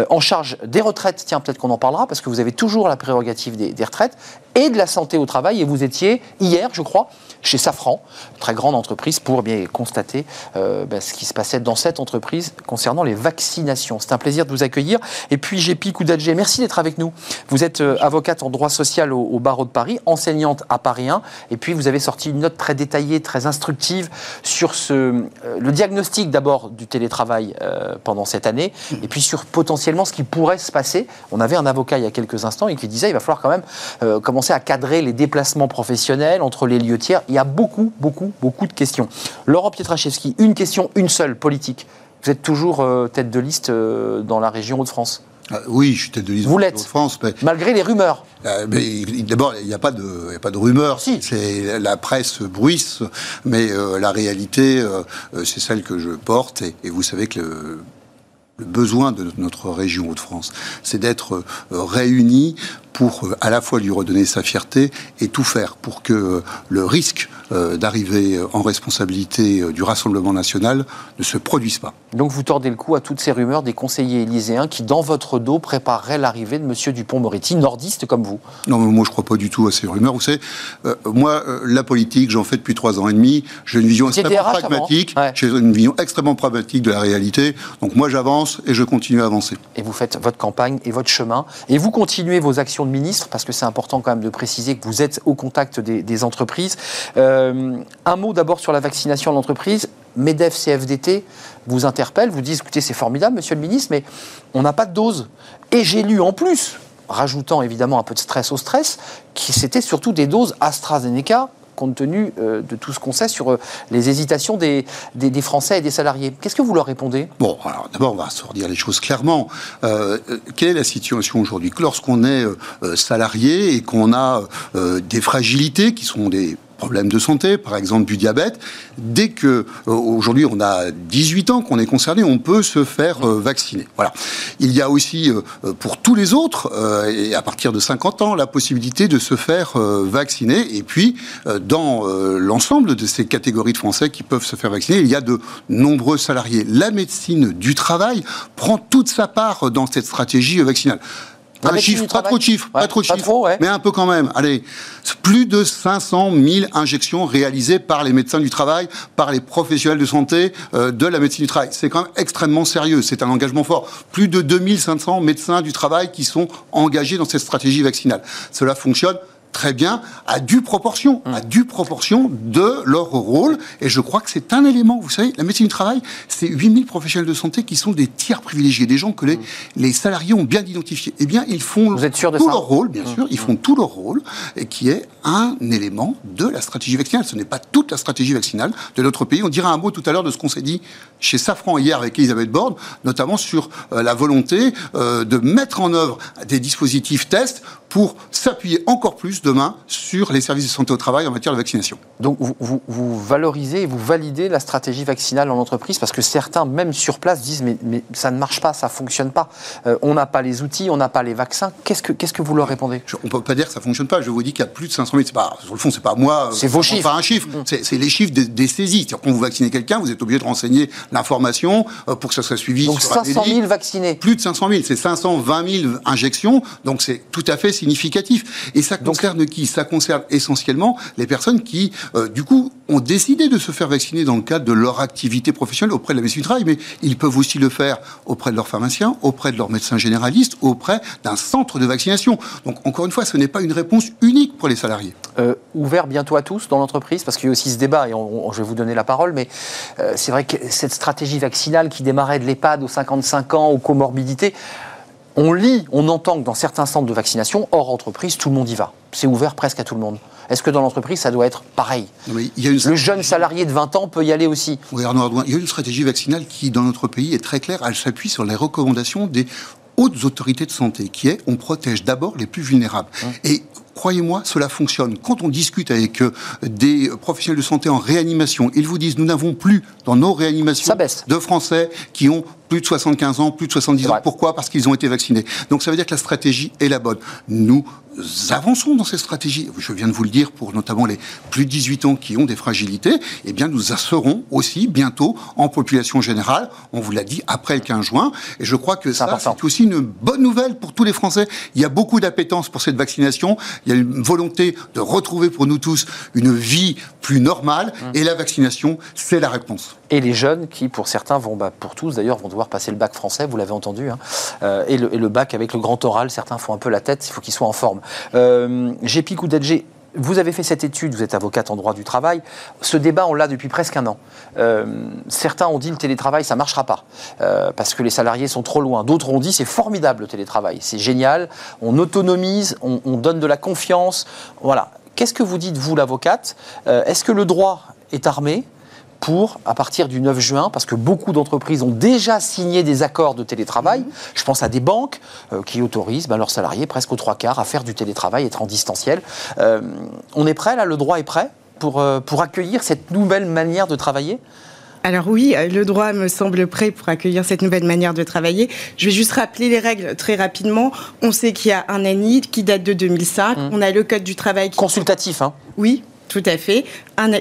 en charge des retraites, tiens, peut-être qu'on en parlera, parce que vous avez toujours la prérogative des, retraites, et de la santé au travail, et vous étiez hier, je crois, chez Safran, très grande entreprise, pour bien constater euh, ben, ce qui se passait dans cette entreprise concernant les vaccinations. C'est un plaisir de vous accueillir. Et puis, Gépi Koudadjé, merci d'être avec nous. Vous êtes euh, avocate en droit social au, barreau de Paris, enseignante à Paris 1, et puis vous avez sorti une note très détaillée, très instructive sur euh, le diagnostic d'abord du télétravail pendant cette année, et puis sur potentiellement ce qui pourrait se passer. On avait un avocat il y a quelques instants et qui disait il va falloir quand même euh, commencer à cadrer les déplacements professionnels entre les lieux tiers. Il y a beaucoup, beaucoup, beaucoup de questions. Laurent Pietraszewski, une question, une seule, politique. Vous êtes toujours euh, tête de liste euh, dans la région Hauts-de-France
ah, oui, je suis tête de liste
Vous l'êtes. France. Malgré les rumeurs.
D'abord, il n'y a, pas de, a pas de rumeurs.
Si.
C'est la presse bruisse, mais la réalité, c'est celle que je porte. Et, et vous savez que le, le besoin de notre région Hauts-de-France, c'est d'être réunis pour à la fois lui redonner sa fierté et tout faire pour que le risque euh, d'arriver en responsabilité euh, du Rassemblement national ne se produise pas.
Donc vous tordez le cou à toutes ces rumeurs des conseillers élyséens qui, dans votre dos, prépareraient l'arrivée de M. Dupont-Moretti, nordiste comme vous
Non, moi je ne crois pas du tout à ces rumeurs. Vous savez, euh, moi, la politique, j'en fais depuis trois ans et demi. J'ai une vision extrêmement pragmatique. J'ai une vision extrêmement pragmatique de la réalité. Donc moi, j'avance et je continue à avancer.
Et vous faites votre campagne et votre chemin. Et vous continuez vos actions de ministre, parce que c'est important quand même de préciser que vous êtes au contact des, entreprises. Euh, un mot d'abord sur la vaccination en entreprise. MEDEF CFDT vous interpelle, vous dit écoutez, c'est formidable, monsieur le ministre, mais on n'a pas de dose. Et j'ai lu en plus, rajoutant évidemment un peu de stress au stress, que c'était surtout des doses AstraZeneca compte tenu euh, de tout ce qu'on sait sur euh, les hésitations des, Français et des salariés. Qu'est-ce que vous leur répondez?
Bon, alors d'abord, on va se redire les choses clairement. quelle est la situation aujourd'hui? Lorsqu'on est salarié et qu'on a des fragilités qui sont des problèmes de santé, par exemple du diabète, dès que euh, aujourd'hui on a 18 ans qu'on est concerné, on peut se faire euh, vacciner. Voilà. Il y a aussi euh, pour tous les autres et à partir de 50 ans la possibilité de se faire vacciner. Et puis dans l'ensemble de ces catégories de Français qui peuvent se faire vacciner, il y a de nombreux salariés. La médecine du travail prend toute sa part dans cette stratégie vaccinale. Un chiffre, pas trop de chiffres, pas trop de chiffres, mais un peu quand même. Allez, plus de 500 000 injections réalisées par les médecins du travail, par les professionnels de santé euh, de la médecine du travail. C'est quand même extrêmement sérieux, c'est un engagement fort. Plus de 2500 médecins du travail qui sont engagés dans cette stratégie vaccinale. Cela fonctionne très bien, à due proportion, à hum. due proportion de leur rôle. Et je crois que c'est un élément. Vous savez, la médecine du travail, c'est 8000 professionnels de santé qui sont des tiers privilégiés, des gens que les, hum. les salariés ont bien identifiés. Eh bien, ils font
Vous êtes sûr de
tout
ça
leur rôle, bien hum. sûr, ils font tout leur rôle, et qui est un élément de la stratégie vaccinale. Ce n'est pas toute la stratégie vaccinale de notre pays. On dira un mot tout à l'heure de ce qu'on s'est dit chez Safran hier avec Elisabeth Borne, notamment sur euh, la volonté euh, de mettre en œuvre des dispositifs tests pour s'appuyer encore plus demain sur les services de santé au travail en matière de vaccination.
Donc vous, vous, valorisez et vous validez la stratégie vaccinale en entreprise parce que certains, même sur place, disent mais, mais ça ne marche pas, ça ne fonctionne pas. Euh, on n'a pas les outils, on n'a pas les vaccins. Qu'est-ce que, qu'est-ce que vous leur répondez?
On ne peut pas dire que ça ne fonctionne pas. Je vous dis qu'il y a plus de 500 000. Pas, sur le fond, c'est pas moi.
C'est vos chiffres.
Un chiffre. Mmh. C'est, les chiffres des, saisies. C'est-à-dire quand vous vaccinez quelqu'un, vous êtes obligé de renseigner l'information euh, pour que ça soit suivi.
Donc 500 000 vaccinés.
Plus de 500 000. C'est 520 000 injections. Donc c'est tout à fait significatif. Et ça concerne qui? Ça concerne essentiellement les personnes qui, euh, du coup, ont décidé de se faire vacciner dans le cadre de leur activité professionnelle auprès de la médecine du travail, mais ils peuvent aussi le faire auprès de leur pharmacien, auprès de leur médecin généraliste, auprès d'un centre de vaccination. Donc, encore une fois, ce n'est pas une réponse unique pour les salariés.
Euh, ouvert bientôt à tous dans l'entreprise, parce qu'il y a aussi ce débat, et je vais vous donner la parole, mais euh, c'est vrai que cette stratégie vaccinale qui démarrait de l'EHPAD aux 55 ans, aux comorbidités, on lit, on entend que dans certains centres de vaccination, hors entreprise, tout le monde y va. C'est ouvert presque à tout le monde. Est-ce que dans l'entreprise, ça doit être pareil Le jeune salarié de 20 ans peut y aller aussi.
Oui, Arnaud il y a une stratégie vaccinale qui, dans notre pays, est très claire. Elle s'appuie sur les recommandations des hautes autorités de santé, qui est on protège d'abord les plus vulnérables. Hein. Et croyez-moi, cela fonctionne. Quand on discute avec euh, des professionnels de santé en réanimation, ils vous disent nous n'avons plus dans nos réanimations de Français qui ont plus de 75 ans, plus de 70 ans. Pourquoi? Parce qu'ils ont été vaccinés. Donc ça veut dire que la stratégie est la bonne. Nous avançons dans cette stratégie. Je viens de vous le dire pour notamment les plus de 18 ans qui ont des fragilités. Eh bien, nous serons aussi bientôt en population générale. On vous l'a dit après le 15 juin. Et je crois que ça, c'est aussi une bonne nouvelle pour tous les Français. Il y a beaucoup d'appétence pour cette vaccination. Il y a une volonté de retrouver pour nous tous une vie plus normale. Mmh. Et la vaccination, c'est la réponse.
Et les jeunes qui, pour certains, vont, bah, pour tous d'ailleurs, vont devoir passer le bac français, vous l'avez entendu, hein. euh, et, le, bac avec le grand oral, certains font un peu la tête, il faut qu'ils soient en forme. Euh, Gépi vous avez fait cette étude, vous êtes avocate en droit du travail. Ce débat, on l'a depuis presque un an. Euh, certains ont dit le télétravail, ça ne marchera pas, euh, parce que les salariés sont trop loin. D'autres ont dit c'est formidable le télétravail, c'est génial, on autonomise, on, donne de la confiance. Voilà. Qu'est-ce que vous dites, vous, l'avocate? Est-ce que le droit est armé? Pour, à partir du 9 juin, parce que beaucoup d'entreprises ont déjà signé des accords de télétravail. Je pense à des banques euh, qui autorisent ben, leurs salariés, presque aux trois quarts, à faire du télétravail, être en distanciel. Euh, on est prêt, là, le droit est prêt pour, euh, pour accueillir cette nouvelle manière de travailler?
Alors oui, le droit me semble prêt pour accueillir cette nouvelle manière de travailler. Je vais juste rappeler les règles très rapidement. On sait qu'il y a un ANI qui date de 2005. Mhm. On a le Code du travail. Qui...
Consultatif, hein
Oui, tout à fait.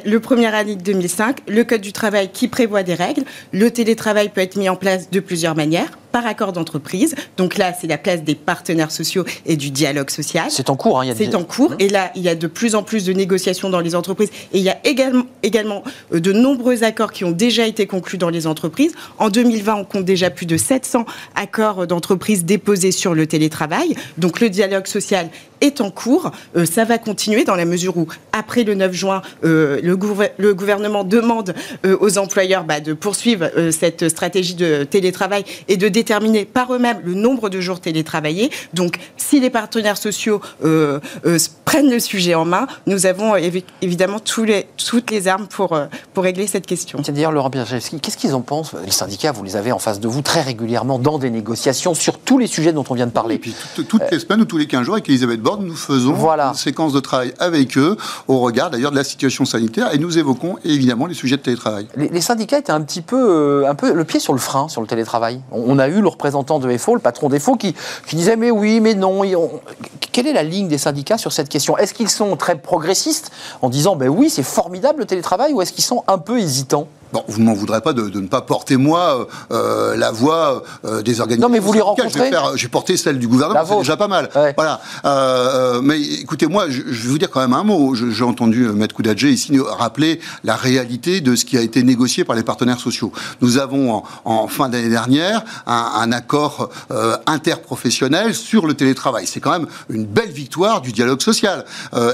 le premier année de 2005, le Code du travail qui prévoit des règles. Le télétravail peut être mis en place de plusieurs manières par accord d'entreprise. Donc là, c'est la place des partenaires sociaux et du dialogue social.
C'est en cours. Hein,
c'est en cours. Mmh. Et là, il y a de plus en plus de négociations dans les entreprises. Et il y a également, également euh, de nombreux accords qui ont déjà été conclus dans les entreprises. En 2020, on compte déjà plus de 700 accords d'entreprise déposés sur le télétravail. Donc le dialogue social est en cours. Euh, ça va continuer dans la mesure où, après le 9 juin, euh, le, le, gouvernement demande aux employeurs bah, de poursuivre cette stratégie de télétravail et de déterminer par eux-mêmes le nombre de jours télétravaillés. Donc, si les partenaires sociaux euh, euh, prennent le sujet en main, nous avons évidemment tous les, toutes les armes pour, euh, pour régler cette question.
C'est-à-dire, Laurent Pierre-Chevski, qu'est-ce qu'ils en pensent? Les syndicats, vous les avez en face de vous très régulièrement dans des négociations sur tous les sujets dont on vient de parler. Et
puis, toutes les semaines ou tous les 15 jours, avec Elisabeth Borne, nous faisons une séquence de travail avec eux, au regard d'ailleurs de la situation sanitaire, et nous évoquons évidemment les sujets de télétravail.
Les, syndicats étaient un petit peu, un peu le pied sur le frein sur le télétravail. On, a eu le représentant de FO, le patron d'FO, qui, qui disait mais oui, mais non. Quelle est la ligne des syndicats sur cette question? Est-ce qu'ils sont très progressistes en disant ben oui, c'est formidable le télétravail, ou est-ce qu'ils sont un peu hésitants?
Bon, vous ne m'en voudrez pas de, ne pas porter, moi, euh, la voix euh, des organisations.
Non, mais vous les rencontrez
J'ai porté celle du gouvernement, c'est déjà pas mal. Voilà. Euh, mais écoutez, moi, je, vais vous dire quand même un mot. J'ai entendu Maître Koudadjé ici rappeler la réalité de ce qui a été négocié par les partenaires sociaux. Nous avons, en, fin d'année dernière, un, un accord interprofessionnel sur le télétravail. C'est quand même une belle victoire du dialogue social.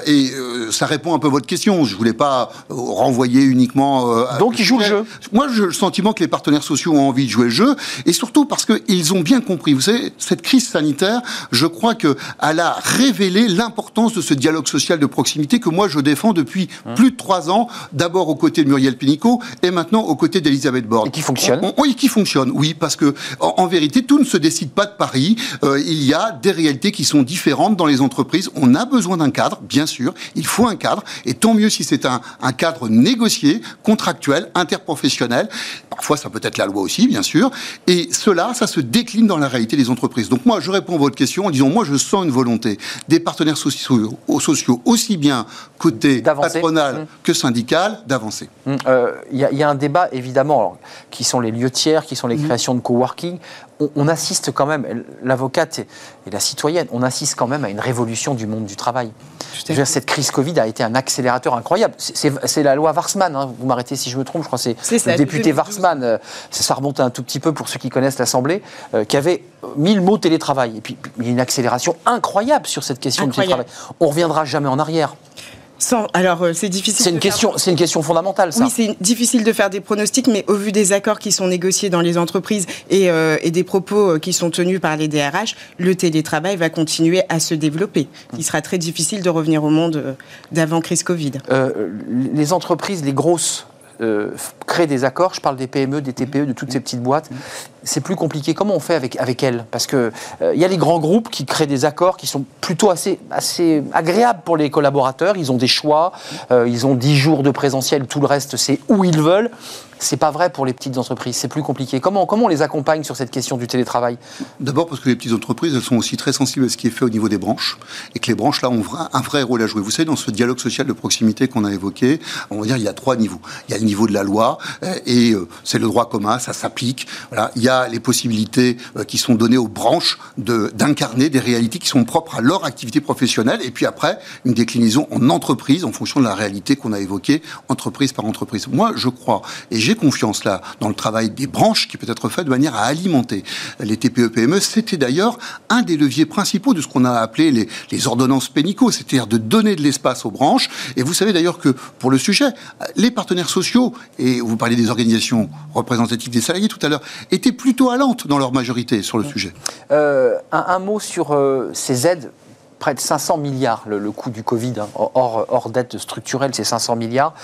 et ça répond un peu à votre question. Je voulais pas renvoyer uniquement...
Donc, il joue
moi, j'ai le sentiment que les partenaires sociaux ont envie de jouer le jeu, et surtout parce qu'ils ont bien compris. Vous savez, cette crise sanitaire, je crois qu'elle a révélé l'importance de ce dialogue social de proximité que moi je défends depuis hein. plus de trois ans, d'abord aux côtés de Muriel Pénicaud et maintenant aux côtés d'Elisabeth Borne.
Et qui fonctionne
Oui, qui fonctionne, oui, parce que en, vérité, tout ne se décide pas de Paris. Euh, il y a des réalités qui sont différentes dans les entreprises. On a besoin d'un cadre, bien sûr. Il faut un cadre, et tant mieux si c'est un, un cadre négocié, contractuel, inter professionnel, Parfois, ça peut être la loi aussi, bien sûr. Et cela, ça se décline dans la réalité des entreprises. Donc moi, je réponds à votre question en disant, moi, je sens une volonté des partenaires sociaux, sociaux aussi bien côté patronal mmh. que syndical, d'avancer.
Mmh. Euh, il y, a un débat, évidemment, qui sont les lieux tiers, qui sont les mmh. créations de coworking on, assiste quand même, l'avocate et, la citoyenne, on assiste quand même à une révolution du monde du travail. cette crise Covid a été un accélérateur incroyable. C'est la loi Warsman, hein. vous m'arrêtez si je me trompe, je crois que c'est le député Warsman, euh, ça remonte un tout petit peu pour ceux qui connaissent l'Assemblée, euh, qui avait mis le mot télétravail. Et puis il y a une accélération incroyable sur cette question du télétravail. On reviendra jamais en arrière
alors, euh, c'est difficile.
C'est une, question, c'est une question fondamentale, ça.
Oui, c'est difficile de faire des pronostics, mais au vu des accords qui sont négociés dans les entreprises et, euh, des propos euh, qui sont tenus par les DRH, le télétravail va continuer à se développer. Il sera très difficile de revenir au monde d'avant crise Covid.
les entreprises, les grosses euh, créer des accords, je parle des PME, des TPE, de toutes ces petites boîtes, c'est plus compliqué. Comment on fait avec, avec elles Parce qu'il euh, y a les grands groupes qui créent des accords qui sont plutôt assez, assez agréables pour les collaborateurs. Ils ont des choix, euh, ils ont 10 jours de présentiel, tout le reste c'est où ils veulent. C'est pas vrai pour les petites entreprises, c'est plus compliqué. Comment, comment on les accompagne sur cette question du télétravail?
D'abord parce que les petites entreprises, elles sont aussi très sensibles à ce qui est fait au niveau des branches, et que les branches, là, ont un vrai rôle à jouer. Vous savez, dans ce dialogue social de proximité qu'on a évoqué, on va dire il y a trois niveaux. Il y a le niveau de la loi, euh, et euh, c'est le droit commun, ça s'applique. Voilà. Il y a les possibilités euh, qui sont données aux branches d'incarner des réalités qui sont propres à leur activité professionnelle. Et puis après, une déclinaison en entreprise en fonction de la réalité qu'on a évoquée, entreprise par entreprise. Moi, je crois, et j'ai confiance là, dans le travail des branches qui peut être fait de manière à alimenter les TPE-PME. C'était d'ailleurs un des leviers principaux de ce qu'on a appelé les, les ordonnances pénicaux, c'est-à-dire de donner de l'espace aux branches. Et vous savez d'ailleurs que pour le sujet, les partenaires sociaux, et vous parlez des organisations représentatives des salariés tout à l'heure, étaient plutôt allantes dans leur majorité sur le sujet.
Euh, un, mot sur euh, ces aides près de 500 milliards, le, coût du Covid, hein, hors, hors dette structurelle, c'est 500 milliards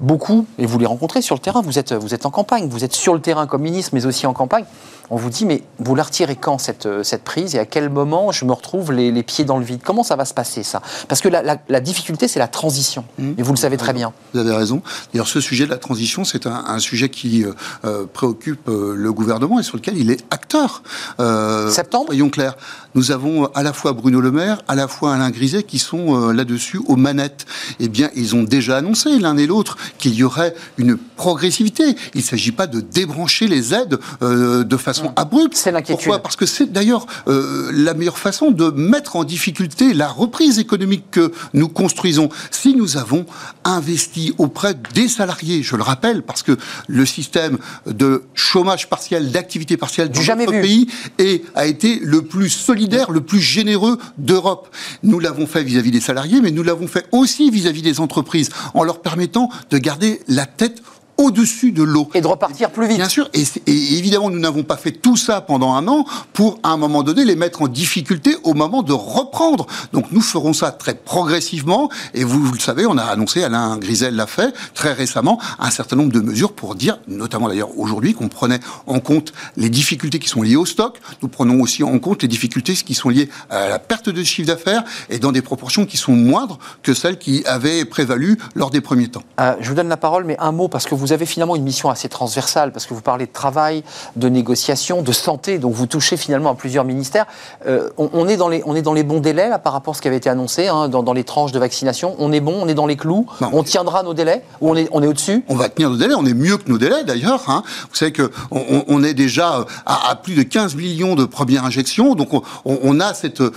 beaucoup, et vous les rencontrez sur le terrain, vous êtes, vous êtes en campagne, vous êtes sur le terrain comme ministre, mais aussi en campagne, on vous dit, mais vous la retirez quand cette, euh, cette prise? Et à quel moment je me retrouve les, les, pieds dans le vide? Comment ça va se passer ça? Parce que la, la, difficulté, c'est la transition, mmh. et vous le savez très bien.
Vous avez raison. D'ailleurs, ce sujet de la transition, c'est un, un, sujet qui euh, euh préoccupe le gouvernement et sur lequel il est acteur.
Euh, Septembre?
Soyons clairs, nous avons à la fois Bruno Le Maire, à la fois Alain Griset qui sont là-dessus aux manettes. Eh bien, ils ont déjà annoncé l'un et l'autre qu'il y aurait une progressivité. Il ne s'agit pas de débrancher les aides euh, de façon mmh. abrupte.
C'est l'inquiétude.
Pourquoi? Parce que c'est d'ailleurs euh, la meilleure façon de mettre en difficulté la reprise économique que nous construisons. Si nous avons investi auprès des salariés, je le rappelle, parce que le système de chômage partiel, d'activité partielle
jamais
notre pays est, a été le plus le plus généreux d'Europe. Nous l'avons fait vis-à-vis des salariés, mais nous l'avons fait aussi vis-à-vis -vis des entreprises, en leur permettant de garder la tête au-dessus de l'eau.
Et de repartir plus vite.
Bien sûr. Et, évidemment, nous n'avons pas fait tout ça pendant un an pour, à un moment donné, les mettre en difficulté au moment de reprendre. Donc, nous ferons ça très progressivement. Et vous, vous le savez, on a annoncé, Alain Grisel l'a fait très récemment, un certain nombre de mesures pour dire, notamment d'ailleurs aujourd'hui, qu'on prenait en compte les difficultés qui sont liées au stock. Nous prenons aussi en compte les difficultés qui sont liées à la perte de chiffre d'affaires et dans des proportions qui sont moindres que celles qui avaient prévalu lors des premiers temps.
Euh, je vous donne la parole, mais un mot, parce que vous vous avez finalement une mission assez transversale, parce que vous parlez de travail, de négociation, de santé, donc vous touchez finalement à plusieurs ministères. Euh, on, est dans les, on est dans les bons délais, là, par rapport à ce qui avait été annoncé, hein, dans, les tranches de vaccination. On est bon, on est dans les clous, on tiendra nos délais, ou on est, on est au-dessus?
On va tenir nos délais, on est mieux que nos délais d'ailleurs. Hein. Vous savez qu'on on, est déjà à, plus de 15 millions de premières injections, donc on, a cet euh,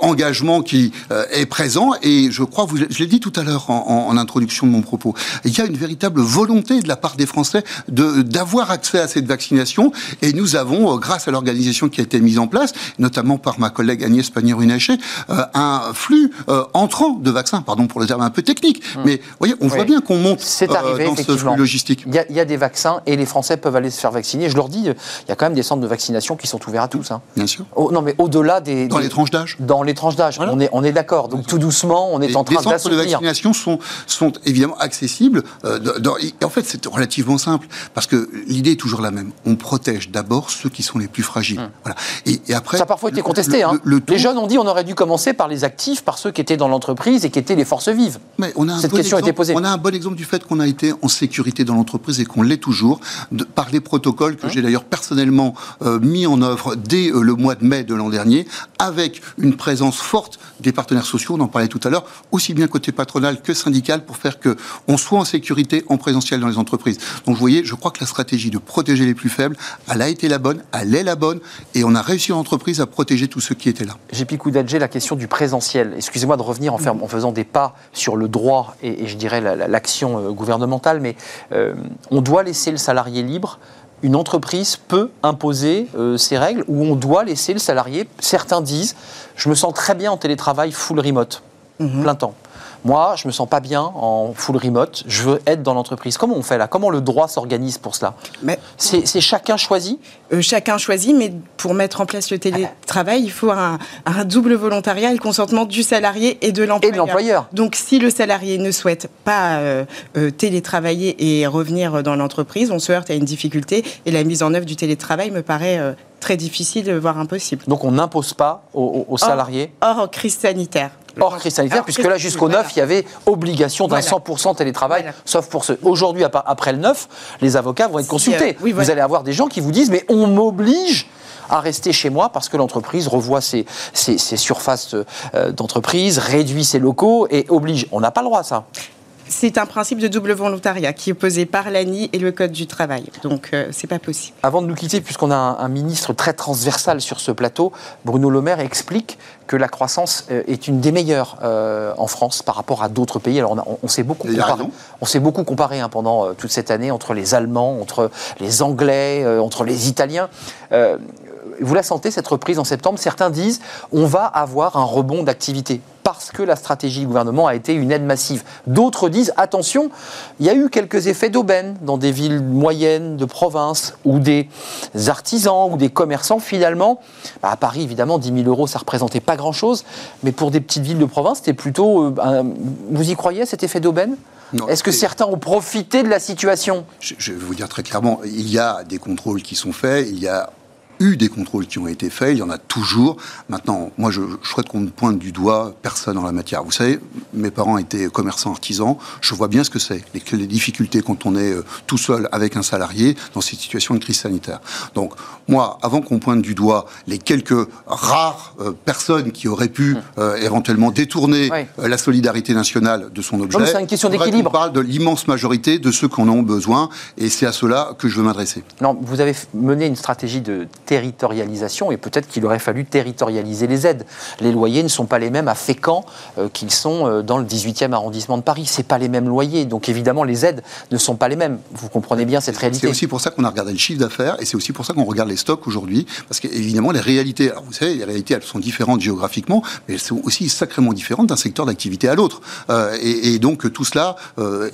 engagement qui euh, est présent, et je crois, vous, je l'ai dit tout à l'heure en, en introduction de mon propos, il y a une véritable volonté de la part des Français d'avoir accès à cette vaccination. Et nous avons, euh, grâce à l'organisation qui a été mise en place, notamment par ma collègue Agnès Pannier-Runacher, euh, un flux euh, entrant de vaccins, pardon pour le terme un peu technique, hum. mais voyez, on voit bien qu'on monte
arrivé,
dans ce flux logistique.
Il y, a, des vaccins et les Français peuvent aller se faire vacciner. Je leur dis, il y a quand même des centres de vaccination qui sont ouverts à tous. Hein.
Bien sûr.
non, mais au-delà des...
Dans les tranches d'âge
Dans les tranches d'âge, on est, on est d'accord. Donc tout doucement, on est en train
d'assouplir. Les centres de vaccination sont, sont évidemment accessibles. en fait, c'est relativement simple, parce que l'idée est toujours la même. On protège d'abord ceux qui sont les plus fragiles. Hum.
Voilà. Et, après, ça a parfois été contesté. Hein. les jeunes ont dit on aurait dû commencer par les actifs, par ceux qui étaient dans l'entreprise et qui étaient les forces vives.
Mais on a un Cette bon question exemple, a été posée. On a un bon exemple du fait qu'on a été en sécurité dans l'entreprise et qu'on l'est toujours, de, par les protocoles que hum. j'ai d'ailleurs personnellement euh, mis en œuvre dès euh, le mois de mai de l'an dernier, avec une présence forte des partenaires sociaux, on en parlait tout à l'heure, aussi bien côté patronal que syndical, pour faire que on soit en sécurité en présentiel dans les entreprises. Donc vous voyez, je crois que la stratégie de protéger les plus faibles, elle a été la bonne, elle est la bonne, et on a réussi en entreprise à protéger tous ceux qui étaient là.
J'ai piqué d'Adjé la question du présentiel. Excusez-moi de revenir en, en, faisant des pas sur le droit et, je dirais l'action euh, gouvernementale, mais euh, on doit laisser le salarié libre une entreprise peut imposer euh, ses règles ou on doit laisser le salarié. Certains disent, je me sens très bien en télétravail full remote, mhm. plein temps. Moi, je me sens pas bien en full remote. Je veux être dans l'entreprise. Comment on fait là? Comment le droit s'organise pour cela? C'est chacun choisi
euh, Chacun choisit, mais pour mettre en place le télétravail, il faut un, double volontariat et le consentement du salarié et de l'employeur. Donc, si le salarié ne souhaite pas euh, euh, télétravailler et revenir dans l'entreprise, on se heurte à une difficulté. Et la mise en œuvre du télétravail me paraît très difficile, voire impossible.
Donc, on n'impose pas aux, salariés?
hors crise sanitaire
hors crise sanitaire, puisque là, jusqu'au 9, il y avait obligation d'un 100% télétravail, sauf pour ceux. Aujourd'hui, après le 9, les avocats vont être consultés. Euh, vous allez avoir des gens qui vous disent, mais on m'oblige à rester chez moi parce que l'entreprise revoit ses, ses, surfaces euh, d'entreprise, réduit ses locaux et oblige. On n'a pas le droit à ça.
C'est un principe de double volontariat qui est posé par l'ANI et le Code du travail. Donc, euh, c'est pas possible.
Avant de nous quitter, puisqu'on a un, un, ministre très transversal sur ce plateau, Bruno Le Maire explique que la croissance euh, est une des meilleures euh, en France par rapport à d'autres pays. Alors, on, a, on s'est beaucoup comparé, on s'est beaucoup comparé hein, pendant euh, toute cette année entre les Allemands, entre les Anglais, euh, entre les Italiens. Vous la sentez, cette reprise en septembre Certains disent on va avoir un rebond d'activité parce que la stratégie du gouvernement a été une aide massive. D'autres disent attention, il y a eu quelques effets d'aubaine dans des villes moyennes de province où des artisans ou des commerçants, finalement, bah, à Paris évidemment, 10 000 euros ça représentait pas grand-chose, mais pour des petites villes de province, c'était plutôt. euh, un- vous y croyez cet effet d'aubaine? Est-ce que certains ont profité de la situation?
Je, je vais vous dire très clairement, il y a des contrôles qui sont faits, il y a eu des contrôles qui ont été faits, il y en a toujours. Maintenant, moi, je, je souhaite qu'on ne pointe du doigt personne en la matière. Vous savez, mes parents étaient commerçants artisans, je vois bien ce que c'est, les, les difficultés quand on est euh, tout seul avec un salarié dans cette situation de crise sanitaire. Donc, moi, avant qu'on pointe du doigt les quelques rares euh, personnes qui auraient pu euh, éventuellement détourner la solidarité nationale de son objet,
c'est une question d'équilibre.
qu'on parle de l'immense majorité de ceux qui en ont besoin, et c'est à cela que je veux m'adresser.
Non, vous avez mené une stratégie de territorialisation et peut-être qu'il aurait fallu territorialiser les aides. Les loyers ne sont pas les mêmes à Fécamp euh, qu'ils sont euh, dans le 18e arrondissement de Paris. C'est pas les mêmes loyers, donc évidemment les aides ne sont pas les mêmes. Vous comprenez bien cette
C'est
réalité.
aussi pour ça qu'on a regardé le chiffre d'affaires et c'est aussi pour ça qu'on regarde les stocks aujourd'hui. Parce qu'évidemment, les réalités, vous savez, les réalités, elles sont différentes géographiquement, mais elles sont aussi sacrément différentes d'un secteur d'activité à l'autre. Euh, et, donc, tout cela,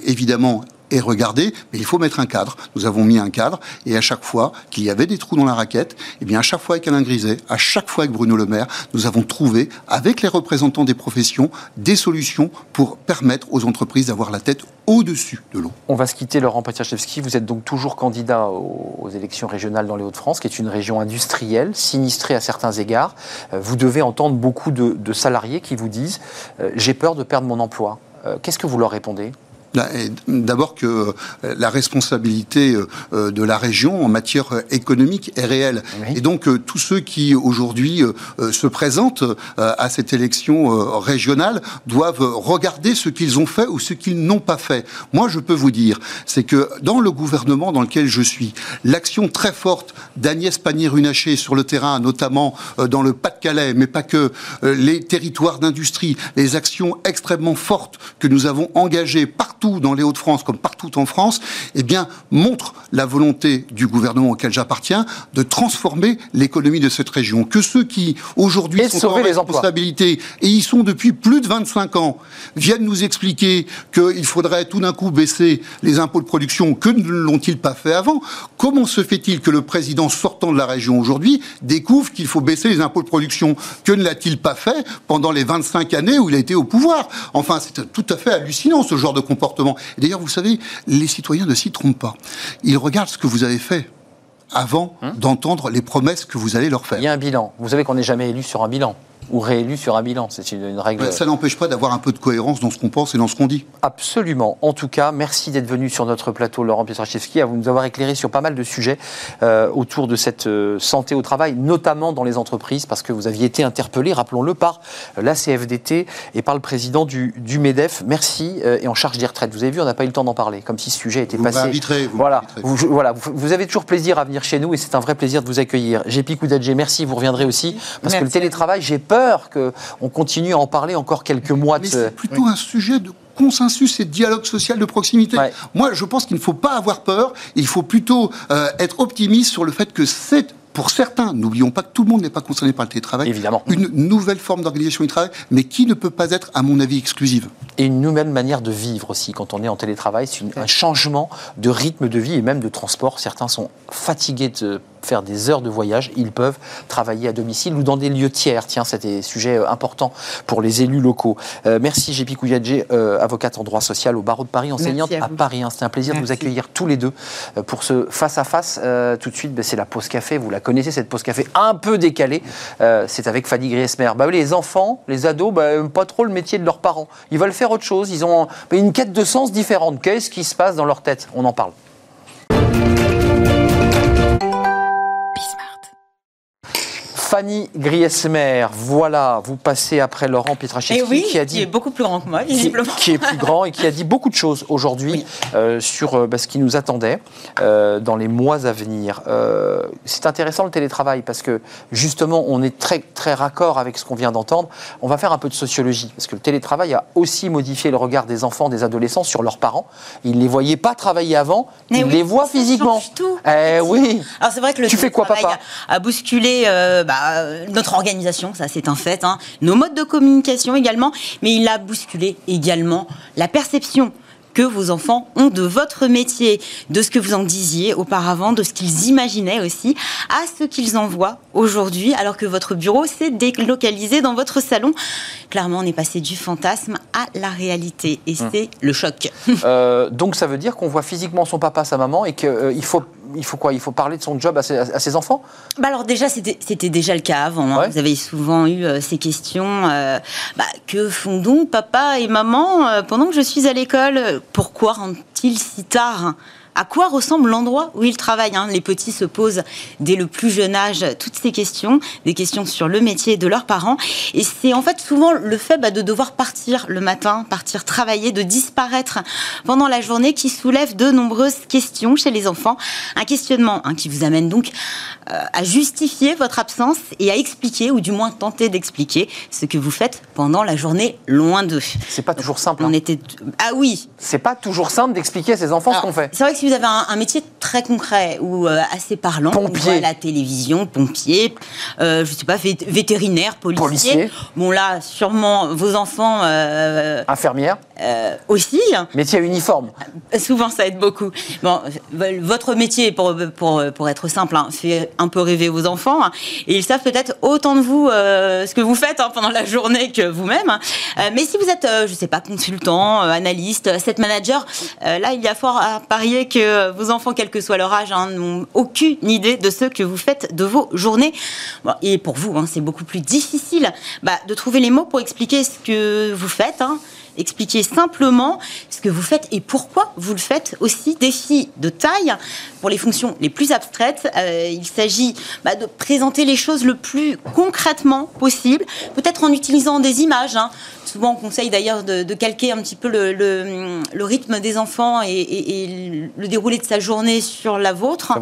évidemment, est regardé, mais il faut mettre un cadre. Nous avons mis un cadre, et à chaque fois qu'il y avait des trous dans la raquette, eh bien, à chaque fois avec Alain Griset, à chaque fois avec Bruno Le Maire, nous avons trouvé, avec les représentants des professions, des solutions pour permettre aux entreprises d'avoir la tête au-dessus de l'eau.
On va se quitter, Laurent Patiachevski. Vous êtes donc toujours candidat aux, élections régionales dans les Hauts-de-France, qui est une région industrielle, sinistrée à certains égards. Euh, Vous devez entendre beaucoup de, salariés qui vous disent euh, J'ai peur de perdre mon emploi. Euh, Qu'est-ce que vous leur répondez?
et D'abord que euh, la responsabilité euh, euh, de la région en matière économique est réelle.
Oui.
Et donc tous ceux qui aujourd'hui se présentent à cette élection régionale doivent regarder ce qu'ils ont fait ou ce qu'ils n'ont pas fait. Moi, je peux vous dire, c'est que dans le gouvernement dans lequel je suis, l'action très forte d'Agnès Pannier-Runacher sur le terrain, notamment dans le Pas-de-Calais, mais pas que, les territoires d'industrie, les actions extrêmement fortes que nous avons engagées partout dans les Hauts-de-France comme partout en France, eh bien, montrent la volonté du gouvernement auquel j'appartiens de transformer l'économie de cette région. Que ceux qui aujourd'hui sont en responsabilité et y sont depuis plus de 25 ans viennent nous expliquer qu'il faudrait tout d'un coup baisser les impôts de production. Que ne l'ont-ils pas fait avant? Comment se fait-il que le président sortant de la région aujourd'hui découvre qu'il faut baisser les impôts de production? Que ne l'a-t-il pas fait pendant les 25 années où il a été au pouvoir? Enfin, c'est tout à fait hallucinant ce genre de comportement. D'ailleurs, vous savez, les citoyens ne s'y trompent pas. Ils regardent ce que vous avez fait avant d'entendre les promesses que vous allez leur faire.
Il y a un bilan. Vous savez qu'on n'est jamais élu sur un bilan ou réélu sur un bilan. C'est une, une règle.
Ça n'empêche pas d'avoir un peu de cohérence dans ce qu'on pense et dans ce qu'on dit.
Absolument. En tout cas, merci d'être venu sur notre plateau, Laurent Pietraszewski, à vous nous avoir éclairé sur pas mal de sujets euh, autour de cette euh, santé au travail, notamment dans les entreprises, parce que vous aviez été interpellé, rappelons-le, par la CFDT et par le président du, du MEDEF. Merci. euh, et en charge des retraites. Vous avez vu, on n'a pas eu le temps d'en parler, comme si ce sujet était
Vous
passé.
m'inviterez, vous
voilà.
m'inviterez.
Vous, je- voilà. Vous, vous avez toujours plaisir à venir chez nous et c'est un vrai plaisir de vous accueillir. Jepi Koudadje, merci. Vous reviendrez aussi. Parce que le télétravail, j'ai peur qu'on continue à en parler encore quelques mois. de
Mais
ce-
c'est plutôt un sujet de consensus et de dialogue social de proximité.
Ouais.
Moi, je pense qu'il ne faut pas avoir peur. Il faut plutôt euh, être optimiste sur le fait que c'est pour certains, n'oublions pas que tout le monde n'est pas concerné par le télétravail,
Évidemment.
une nouvelle forme d'organisation du travail, mais qui ne peut pas être, à mon avis, exclusive.
Et une nouvelle manière de vivre aussi quand on est en télétravail. C'est un changement de rythme de vie et même de transport. Certains sont fatigués de faire des heures de voyage. Ils peuvent travailler à domicile ou dans des lieux tiers. Tiens, c'était un sujet euh, important pour les élus locaux. Euh, merci, Jépi Kouyadjé, euh, avocate en droit social au barreau de Paris, enseignante
à.
Paris. hein. C'était un plaisir de vous accueillir tous les deux pour ce face-à-face. Euh, tout de suite, ben, c'est la pause café. Vous la connaissez, cette pause café un peu décalée. Euh, c'est avec Fanny Griesmer. Bah, les enfants, les ados, bah, aiment pas trop le métier de leurs parents. Ils veulent faire autre chose. Ils ont bah, une quête de sens différente. Qu'est-ce qui se passe dans leur tête? On en parle. Fanny Griesmer, voilà, vous passez après Laurent Pietraszewski
Et oui,
qui a dit
est beaucoup plus grand que moi,
qui,
visiblement.
qui est plus grand et qui a dit beaucoup de choses aujourd'hui euh, sur euh, bah, ce qui nous attendait euh, dans les mois à venir. Euh, c'est intéressant le télétravail parce que justement on est très très raccord avec ce qu'on vient d'entendre. On va faire un peu de sociologie parce que le télétravail a aussi modifié le regard des enfants, des adolescents sur leurs parents. Ils les voyaient pas travailler avant,
Mais
ils
oui,
les voient physiquement.
tout.
Eh oui.
Alors c'est vrai que le
Tu fais quoi, papa
a, a bousculé euh, bah, notre organisation, ça c'est un fait, hein. nos modes de communication également, mais il a bousculé également la perception que vos enfants ont de votre métier, de ce que vous en disiez auparavant, de ce qu'ils imaginaient aussi, à ce qu'ils en voient aujourd'hui, alors que votre bureau s'est délocalisé dans votre salon. Clairement, on est passé du fantasme à la réalité, et
Hum.
c'est le choc.
Euh, donc ça veut dire qu'on voit physiquement son papa, sa maman et qu'il faut il faut quoi? Il faut parler de son job à ses, à ses enfants?
Bah alors déjà, c'était déjà le cas avant. hein. Vous avez souvent eu euh, ces questions. euh, bah, que font donc papa et maman euh, pendant que je suis à l'école? Pourquoi rentrent-ils si tard? À quoi ressemble l'endroit où ils travaillent hein? Les petits se posent dès le plus jeune âge toutes ces questions, des questions sur le métier de leurs parents. Et c'est en fait souvent le fait bah, de devoir partir le matin, partir travailler, de disparaître pendant la journée qui soulève de nombreuses questions chez les enfants. Un questionnement hein, qui vous amène donc euh, à justifier votre absence et à expliquer, ou du moins tenter d'expliquer, ce que vous faites pendant la journée loin d'eux.
C'est pas toujours simple. hein.
On était... Ah oui,
C'est pas toujours simple d'expliquer à ses enfants ce qu'on fait.
C'est vrai que si vous avez un, un métier très concret ou euh, assez parlant,
Pompier.
à la télévision, pompier, euh, je sais pas, vét- vétérinaire, policier.
Policier.
Bon là, sûrement vos enfants euh,
Infirmière,
euh, aussi.
métier à uniforme.
Souvent, ça aide beaucoup. Bon, votre métier, pour, pour, pour être simple, hein, fait un peu rêver vos enfants. hein, et ils savent peut-être autant de vous euh, ce que vous faites hein, pendant la journée que vous-même. hein. Euh, mais si vous êtes, je sais pas, consultant, analyste, asset manager, là, il y a fort à parier que vos enfants, quel que soit leur âge, hein, n'ont aucune idée de ce que vous faites de vos journées. Bon, et pour vous, hein, c'est beaucoup plus difficile bah, de trouver les mots pour expliquer ce que vous faites. Expliquer simplement ce que vous faites et pourquoi vous le faites. Aussi, défi de taille pour les fonctions les plus abstraites. euh, il s'agit bah, de présenter les choses le plus concrètement possible, peut-être en utilisant des images. hein. Souvent, on conseille d'ailleurs de, de calquer un petit peu le, le- le rythme des enfants et, et- et le déroulé de sa journée sur la vôtre.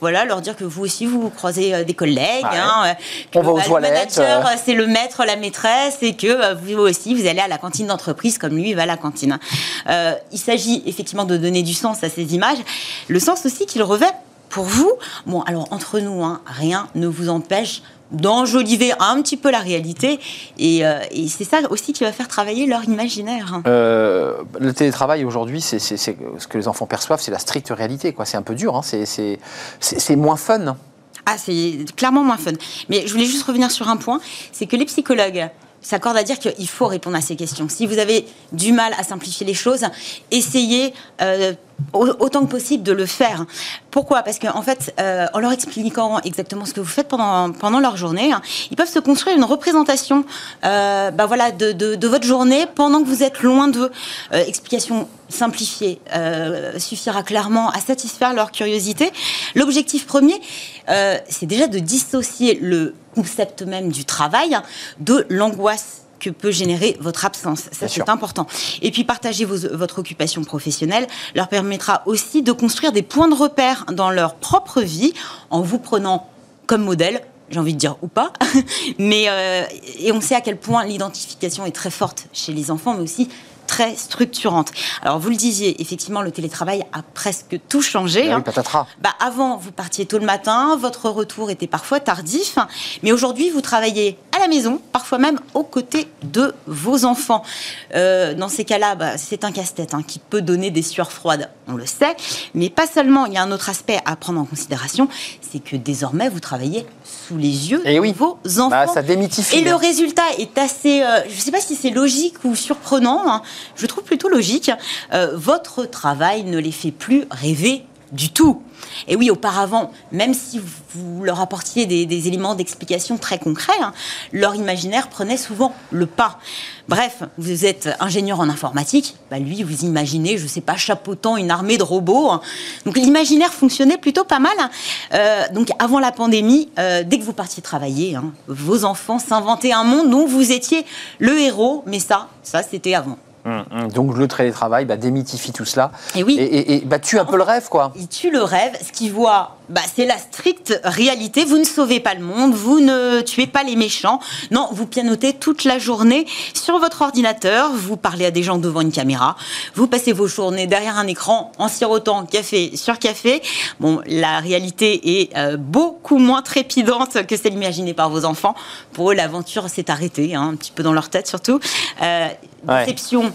Voilà, leur dire que vous aussi, vous croisez euh, des collègues.
Ouais.
hein, euh, que,
On va aux
bah,
toilettes,
Le manager,
euh.
euh, c'est le maître, la maîtresse, et que vous aussi, vous allez à la cantine d'entreprise comme lui, va à la cantine. Euh, il s'agit effectivement de donner du sens à ces images, le sens aussi qu'il revêt pour vous. Bon, alors entre nous, hein, rien ne vous empêche d'enjoliver un petit peu la réalité, et, euh, et c'est ça aussi qui va faire travailler leur imaginaire.
Euh, le télétravail aujourd'hui, c'est ce que les enfants perçoivent, c'est la stricte réalité. C'est un peu dur, hein. c'est moins fun.
Ah, c'est clairement moins fun. Mais je voulais juste revenir sur un point, c'est que les psychologues s'accordent à dire qu'il faut répondre à ces questions. Si vous avez du mal à simplifier les choses, essayez euh, au- autant que possible de le faire. Pourquoi? Parce qu'en fait, euh, en leur expliquant exactement ce que vous faites pendant, pendant leur journée, hein, ils peuvent se construire une représentation euh, bah voilà, de, de- votre journée pendant que vous êtes loin d'eux. Explication simplifiée suffira clairement à satisfaire leur curiosité. L'objectif premier, c'est déjà de dissocier le concept même du travail de l'angoisse que peut générer votre absence. Ça, c'est important. Et puis, partager vos- votre occupation professionnelle leur permettra aussi de construire des points de repère dans leur propre vie en vous prenant comme modèle j'ai envie de dire ou pas, [laughs] mais euh, et on sait à quel point l'identification est très forte chez les enfants, mais aussi très structurante. Alors vous le disiez, effectivement, le télétravail a presque tout changé.
Ah
hein.
oui, patatras.
Bah, avant, vous partiez tôt le matin, votre retour était parfois tardif, mais aujourd'hui, vous travaillez à la maison, parfois même aux côtés de vos enfants. Euh, dans ces cas-là, bah, c'est un casse-tête hein, qui peut donner des sueurs froides, on le sait, mais pas seulement. Il y a un autre aspect à prendre en considération, c'est que désormais, vous travaillez sous les yeux
Eh oui.
de vos enfants.
Bah, ça démythifie.
Et le
hein.
résultat est assez, euh, je ne sais pas si c'est logique ou surprenant, hein. Je trouve plutôt logique. Euh, votre travail ne les fait plus rêver du tout. Et oui, auparavant, même si vous leur apportiez des, éléments d'explication très concrets, hein, leur imaginaire prenait souvent le pas. Bref, vous êtes ingénieur en informatique, bah lui, vous imaginez, je ne sais pas, chapeautant une armée de robots. Hein. Donc l'imaginaire fonctionnait plutôt pas mal. Hein. Euh, donc avant la pandémie, euh, dès que vous partiez travailler, vos enfants s'inventaient un monde dont vous étiez le héros, mais ça, ça c'était avant.
Hum, hum. Donc le télétravail bah, démythifie tout cela.
Et oui.
Et, bah, tue un peu le rêve, quoi.
Il tue le rêve. Ce qu'il voit, bah, c'est la stricte réalité. Vous ne sauvez pas le monde, vous ne tuez pas les méchants. Non, vous pianotez toute la journée sur votre ordinateur, vous parlez à des gens devant une caméra, vous passez vos journées derrière un écran en sirotant café sur café. Bon, la réalité est euh, beaucoup moins trépidante que celle imaginée par vos enfants. Pour eux, l'aventure s'est arrêtée, hein, un petit peu dans leur tête surtout. Euh, déception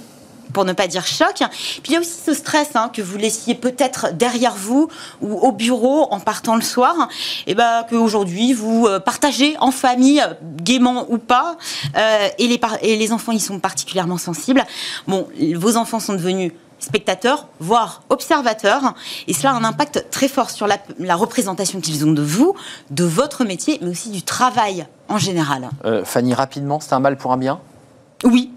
pour ne pas dire choc. Puis il y a aussi ce stress hein, que vous laissiez peut-être derrière vous ou au bureau en partant le soir, et ben qu'aujourd'hui vous euh, partagez en famille, gaiement ou pas, euh, et, les et les enfants y sont particulièrement sensibles. Bon, vos enfants sont devenus spectateurs, voire observateurs, et cela a un impact très fort sur la, la représentation qu'ils ont de vous, de votre métier, mais aussi du travail en général.
Euh, Fanny, rapidement, c'est un mal pour un bien?
Oui,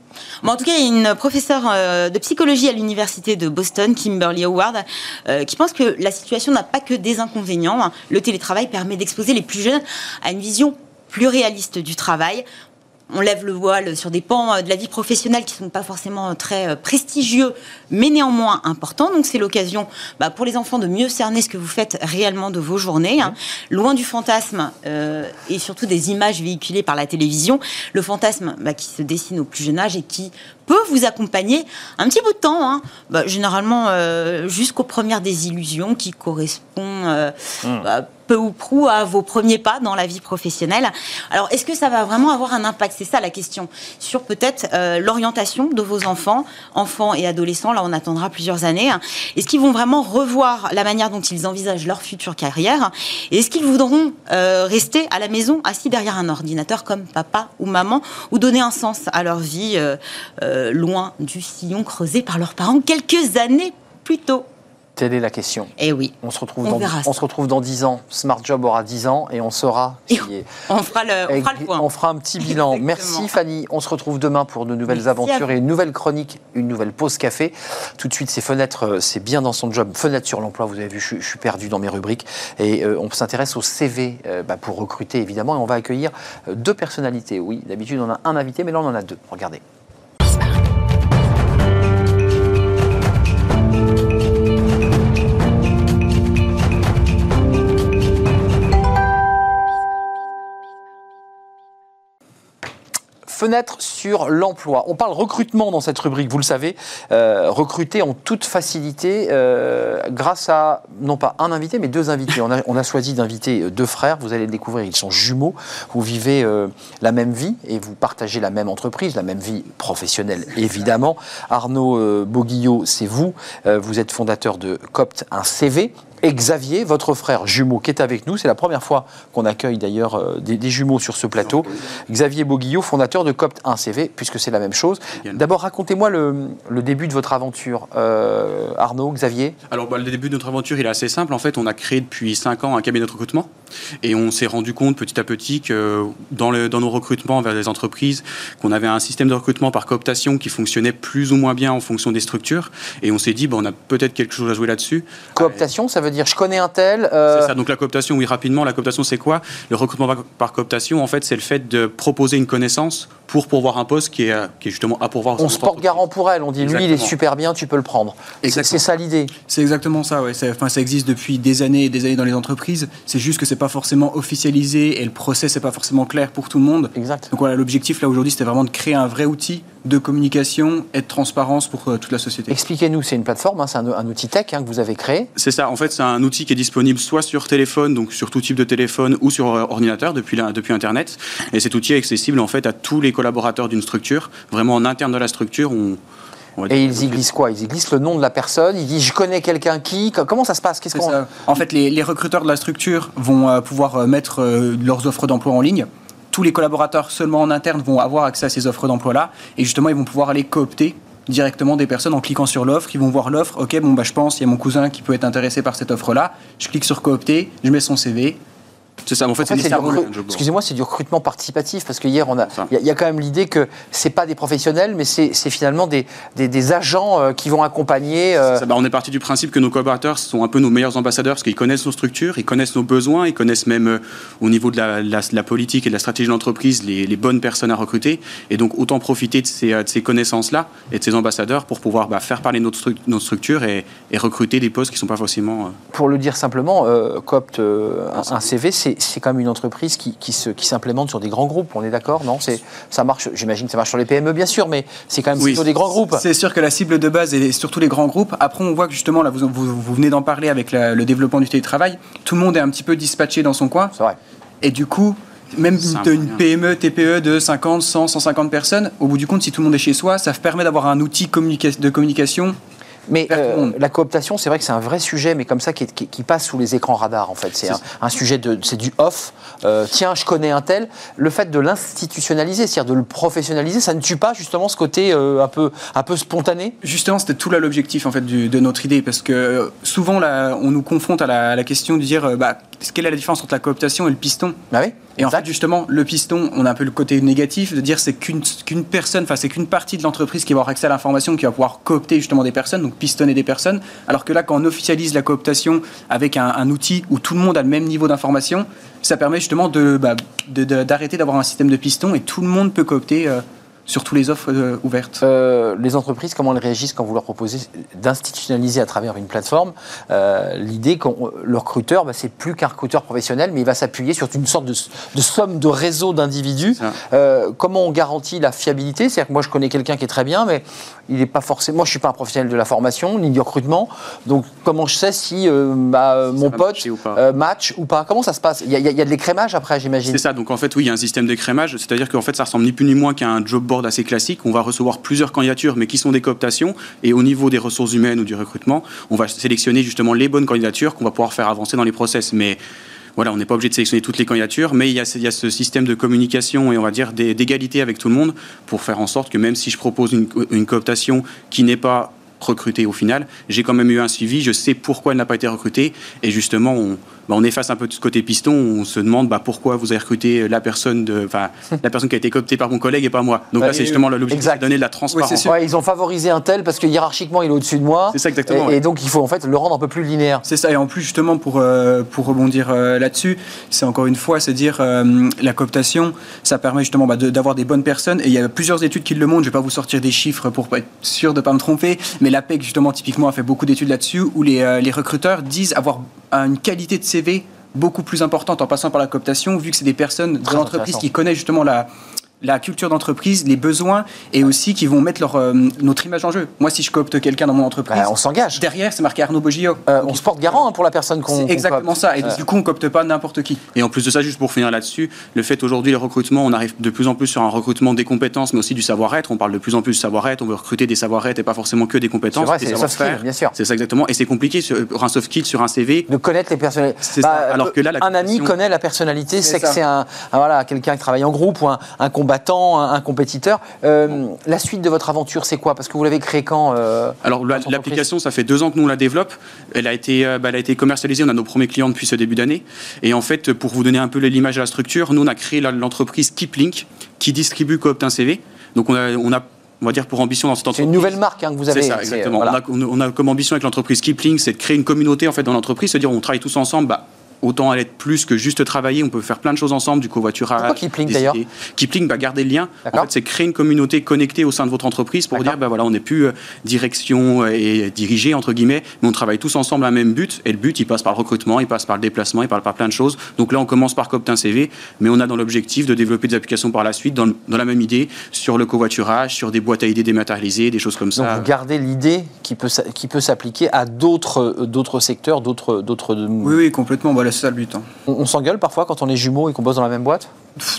en tout cas, il y a une professeure euh, de psychologie à l'université de Boston, Kimberly Howard, euh, qui pense que la situation n'a pas que des inconvénients. Le télétravail permet d'exposer les plus jeunes à une vision plus réaliste du travail on lève le voile sur des pans euh, de la vie professionnelle qui ne sont pas forcément euh, très euh, prestigieux, mais néanmoins importants. Donc c'est l'occasion bah, pour les enfants de mieux cerner ce que vous faites réellement de vos journées, hein. loin du fantasme et surtout des images véhiculées par la télévision. Le fantasme bah, qui se dessine au plus jeune âge et qui peut vous accompagner un petit bout de temps, hein. bah, généralement jusqu'aux premières désillusions qui correspondent mmh peu ou prou à vos premiers pas dans la vie professionnelle. Alors, est-ce que ça va vraiment avoir un impact? C'est ça la question. Sur peut-être euh, l'orientation de vos enfants, enfants et adolescents. Là, on attendra plusieurs années. Est-ce qu'ils vont vraiment revoir la manière dont ils envisagent leur future carrière? Et est-ce qu'ils voudront euh, rester à la maison, assis derrière un ordinateur comme papa ou maman, ou donner un sens à leur vie euh, loin du sillon creusé par leurs parents quelques années plus tôt?
Telle est la question.
Eh oui.
On se retrouve, dans, on se retrouve dans 10 ans. Smart Job aura 10 ans et on saura.
on, fera le, on fera le point.
On fera un petit bilan. Merci Fanny. On se retrouve demain pour de nouvelles aventures et une nouvelle chronique, une nouvelle pause café. Tout de suite, ces fenêtres, euh, c'est bien dans son job. Fenêtre sur l'emploi, vous avez vu, je, suis perdu dans mes rubriques. Et euh, on s'intéresse au CV euh, bah, pour recruter évidemment. Et on va accueillir deux personnalités. Oui, d'habitude on a un invité, mais là on en a deux. Regardez. Fenêtre sur l'emploi. On parle recrutement dans cette rubrique, vous le savez, euh, recruter en toute facilité euh, grâce à, non pas un invité, mais deux invités. On a, choisi d'inviter deux frères, vous allez le découvrir, ils sont jumeaux, vous vivez euh, la même vie et vous partagez la même entreprise, la même vie professionnelle évidemment. Arnaud Boguillot, c'est vous, vous êtes fondateur de Copt, un CV, et Xavier, votre frère jumeau, qui est avec nous. C'est la première fois qu'on accueille d'ailleurs euh, des, jumeaux sur ce plateau. Xavier Boguillot, fondateur de Copt 1CV, puisque c'est la même chose. D'abord, racontez-moi le, début de votre aventure, euh, Arnaud, Xavier?
Alors, bah, le début de notre aventure, il est assez simple. En fait, on a créé depuis 5 ans un cabinet de recrutement et on s'est rendu compte petit à petit que dans, le, dans nos recrutements vers les entreprises, qu'on avait un système de recrutement par cooptation qui fonctionnait plus ou moins bien en fonction des structures. Et on s'est dit, bah, on a peut-être quelque chose à jouer là-dessus.
Cooptation, ça veut dire je connais un tel.
Euh, c'est ça, donc la cooptation, oui, rapidement, la cooptation, c'est quoi? Le recrutement par, cooptation, en fait, c'est le fait de proposer une connaissance pour pourvoir un poste qui est, qui est justement à pourvoir.
On se porte garant pour elle, on dit lui, il est super bien, tu peux le prendre. C'est ça l'idée.
C'est exactement ça, ouais. Enfin, ça existe depuis des années et des années dans les entreprises. C'est juste que c'est pas forcément officialisé et le process n'est pas forcément clair pour tout le monde.
Exact.
Donc voilà, l'objectif là aujourd'hui, c'était vraiment de créer un vrai outil de communication et de transparence pour euh, toute la société.
Expliquez-nous, c'est une plateforme, hein, c'est un, outil tech hein, que vous avez créé
C'est ça, en fait c'est un outil qui est disponible soit sur téléphone, donc sur tout type de téléphone, ou sur euh, ordinateur depuis, depuis Internet. Et cet outil est accessible en fait à tous les collaborateurs d'une structure. Vraiment en interne de la structure, on,
et ils y glissent quoi? Ils y glissent le nom de la personne, ils disent je connais quelqu'un qui. Comment ça se passe? Qu'est-ce qu'on...
En fait, les, recruteurs de la structure vont euh, pouvoir mettre leurs offres d'emploi en ligne tous les collaborateurs seulement en interne vont avoir accès à ces offres d'emploi-là. Et justement, ils vont pouvoir aller coopter directement des personnes en cliquant sur l'offre, qui vont voir l'offre, ok, bon bah je pense, il y a mon cousin qui peut être intéressé par cette offre-là, je clique sur coopter, je mets son CV,
C'est ça, en fait,
En fait,
c'est
du. Excusez-moi, c'est du recrutement participatif parce que hier on a, il y, a- il y a quand même l'idée que c'est pas des professionnels, mais c'est finalement des, des, des agents euh, qui vont accompagner. euh,
Ça, bah, on est parti du principe que nos collaborateurs sont un peu nos meilleurs ambassadeurs parce qu'ils connaissent nos structures, ils connaissent nos besoins, ils connaissent même euh, au niveau de la, la- la politique et de la stratégie de l'entreprise les, les bonnes personnes à recruter. Et donc autant profiter de ces, connaissances-là et de ces ambassadeurs pour pouvoir bah, faire parler notre, stru- notre structure et, et recruter des postes qui ne sont pas forcément...
Pour le dire simplement, Copt, euh, un, un CV, c'est c'est quand même une entreprise qui, qui se- qui s'implémente sur des grands groupes. On est d'accord, non? C'est ça marche. J'imagine que ça marche sur les PME, bien sûr, mais c'est quand même
Oui.
plutôt des grands groupes.
C'est sûr que la cible de base est surtout les grands groupes. Après, on voit que justement, là, vous, vous- vous venez d'en parler avec la- le développement du télétravail. Tout le monde est un petit peu dispatché dans son coin.
C'est vrai.
Et du coup, même une. PME, TPE de 50, 100, 150 personnes, au bout du compte, si tout le monde est chez soi, ça permet d'avoir un outil de communication.
Mais euh, la cooptation, c'est vrai que c'est un vrai sujet, mais comme ça, qui, est- qui- qui passe sous les écrans radars, en fait. C'est un, un sujet de, c'est du off. Euh, tiens, je connais un tel. Le fait de l'institutionnaliser, c'est-à-dire de le professionnaliser, ça ne tue pas justement ce côté euh, un peu, un peu spontané?
Justement, c'était tout là l'objectif en fait du- de notre idée, parce que souvent, là, on nous confronte à la, à la question de dire, bah, quelle est la différence entre la cooptation et le piston?
Ah oui.
Et en fait, justement, le piston, on a un peu le côté négatif de dire c'est qu'une personne, enfin c'est qu'une partie de l'entreprise qui va avoir accès à l'information, qui va pouvoir coopter justement des personnes, donc pistonner des personnes. Alors que là, quand on officialise la cooptation avec un, outil où tout le monde a le même niveau d'information, ça permet justement bah, de- de- d'arrêter d'avoir un système de piston et tout le monde peut coopter euh, sur toutes les offres euh, ouvertes?
Euh, les entreprises, comment elles réagissent quand vous leur proposez d'institutionnaliser à travers une plateforme? Euh, l'idée que le recruteur, bah, c'est plus qu'un recruteur professionnel, mais il va s'appuyer sur une sorte de, de somme de réseau d'individus. Comment on garantit la fiabilité? C'est-à-dire que moi, je connais quelqu'un qui est très bien, mais il n'est pas forcément. Moi, je suis pas un professionnel de la formation ni du recrutement, donc comment je sais si bah, mon pote
matcher ou pas.
match ou pas? Comment ça se passe? Y a- il y a de l'écrémage après, j'imagine.
C'est ça, donc en fait, oui, il y a un système d'écrémage, c'est-à-dire qu'en fait, ça ressemble ni plus ni moins qu'à un job board assez classique. On va recevoir plusieurs candidatures, mais qui sont des cooptations, et au niveau des ressources humaines ou du recrutement, on va sélectionner justement les bonnes candidatures qu'on va pouvoir faire avancer dans les process. Mais voilà, on n'est pas obligé de sélectionner toutes les candidatures, mais il y a, ce- système de communication et on va dire d'é- d'égalité avec tout le monde pour faire en sorte que même si je propose une cooptation qui n'est pas recrutée au final, j'ai quand même eu un suivi, je sais pourquoi elle n'a pas été recrutée, et justement, on, bah, on efface un peu de ce côté piston, on se demande bah, pourquoi vous avez recruté la personne, de, enfin, la personne qui a été cooptée par mon collègue et pas moi. Donc
Bah,
là, c'est justement l'objectif, de donner de la transparence.
Ouais, ils ont favorisé un tel parce que hiérarchiquement, il est au-dessus de moi.
C'est ça, exactement,
Et, donc, il faut en fait le rendre un peu plus linéaire.
C'est ça, et en plus justement pour, euh, pour rebondir euh, là-dessus, c'est encore une fois, c'est dire euh, la cooptation, ça permet justement bah, de- d'avoir des bonnes personnes, et il y a plusieurs études qui le montrent, je vais pas vous sortir des chiffres pour être sûr de pas me tromper, mais l'APEC justement typiquement a fait beaucoup d'études là-dessus, où les, euh, les recruteurs disent avoir une qualité de CV beaucoup plus importante en passant par la cooptation, vu que c'est des personnes de l'entreprise qui connaissent justement la la culture d'entreprise, les besoins, et aussi qui vont mettre leur, euh, notre image en jeu. Moi, si je coopte quelqu'un dans mon entreprise,
Bah, on s'engage.
derrière, c'est marqué Arnaud Bogio.
Euh, on se porte garant hein, pour la personne qu'on.
c'est exactement
coopte.
ça. Et
Euh,
du coup, on copte pas n'importe qui.
Et en plus de ça, juste pour finir là-dessus, le fait aujourd'hui, le recrutement, on arrive de plus en plus sur un recrutement des compétences, mais aussi du savoir-être. On parle de plus en plus de savoir-être. On veut recruter des savoir-être et pas forcément que des compétences.
C'est vrai, c'est bien sûr.
C'est ça exactement. Et c'est compliqué sur, un soft skill sur un CV.
de connaître les personnalités.
Ça. Alors que là, la
un ami connaît la personnalité,
C'est
que c'est un, un- voilà, quelqu'un qui travaille en groupe ou un, un combattant, un, un compétiteur. Euh, la suite de votre aventure, c'est quoi? Parce que vous l'avez créé quand euh,
Alors l'application, ça fait deux ans que nous on la développe. Elle a été, euh, bah, elle a été commercialisée. On a nos premiers clients depuis ce début d'année. Et en fait, pour vous donner un peu l'image de la structure, nous on a créé l'entreprise Keeplink qui distribue Cooptin CV. Donc on a, on a, on va dire pour ambition dans cette
C'est
entreprise.
une nouvelle marque hein, que vous avez.
C'est ça,
c'est,
exactement.
voilà.
On, a, on a comme ambition avec l'entreprise Keeplink, c'est de créer une communauté en fait dans l'entreprise, se dire on travaille tous ensemble. Bah, Autant aller être plus que juste travailler, on peut faire plein de choses ensemble, du covoiturage.
Pourquoi
des
d'ailleurs.
Keeplink, bah, garder le lien. En fait, c'est créer une communauté connectée au sein de votre entreprise pour dire, bah voilà, on n'est plus euh, direction et dirigé entre guillemets, mais on travaille tous ensemble à un même but. Et le but, il passe par le recrutement, il passe par le déplacement, il passe par plein de choses. Donc là, on commence par Coptin CV, mais on a dans l'objectif de développer des applications par la suite dans, le- dans la même idée sur le covoiturage, sur des boîtes à idées dématérialisées, des choses comme
Donc
ça.
vous gardez l'idée qui peut, qui peut s'appliquer à d'autres, euh, d'autres secteurs, d'autres, d'autres.
Oui, oui, complètement. Voilà, c'est ça le but. hein.
On, on s'engueule parfois quand on est jumeaux et qu'on bosse dans la même boîte?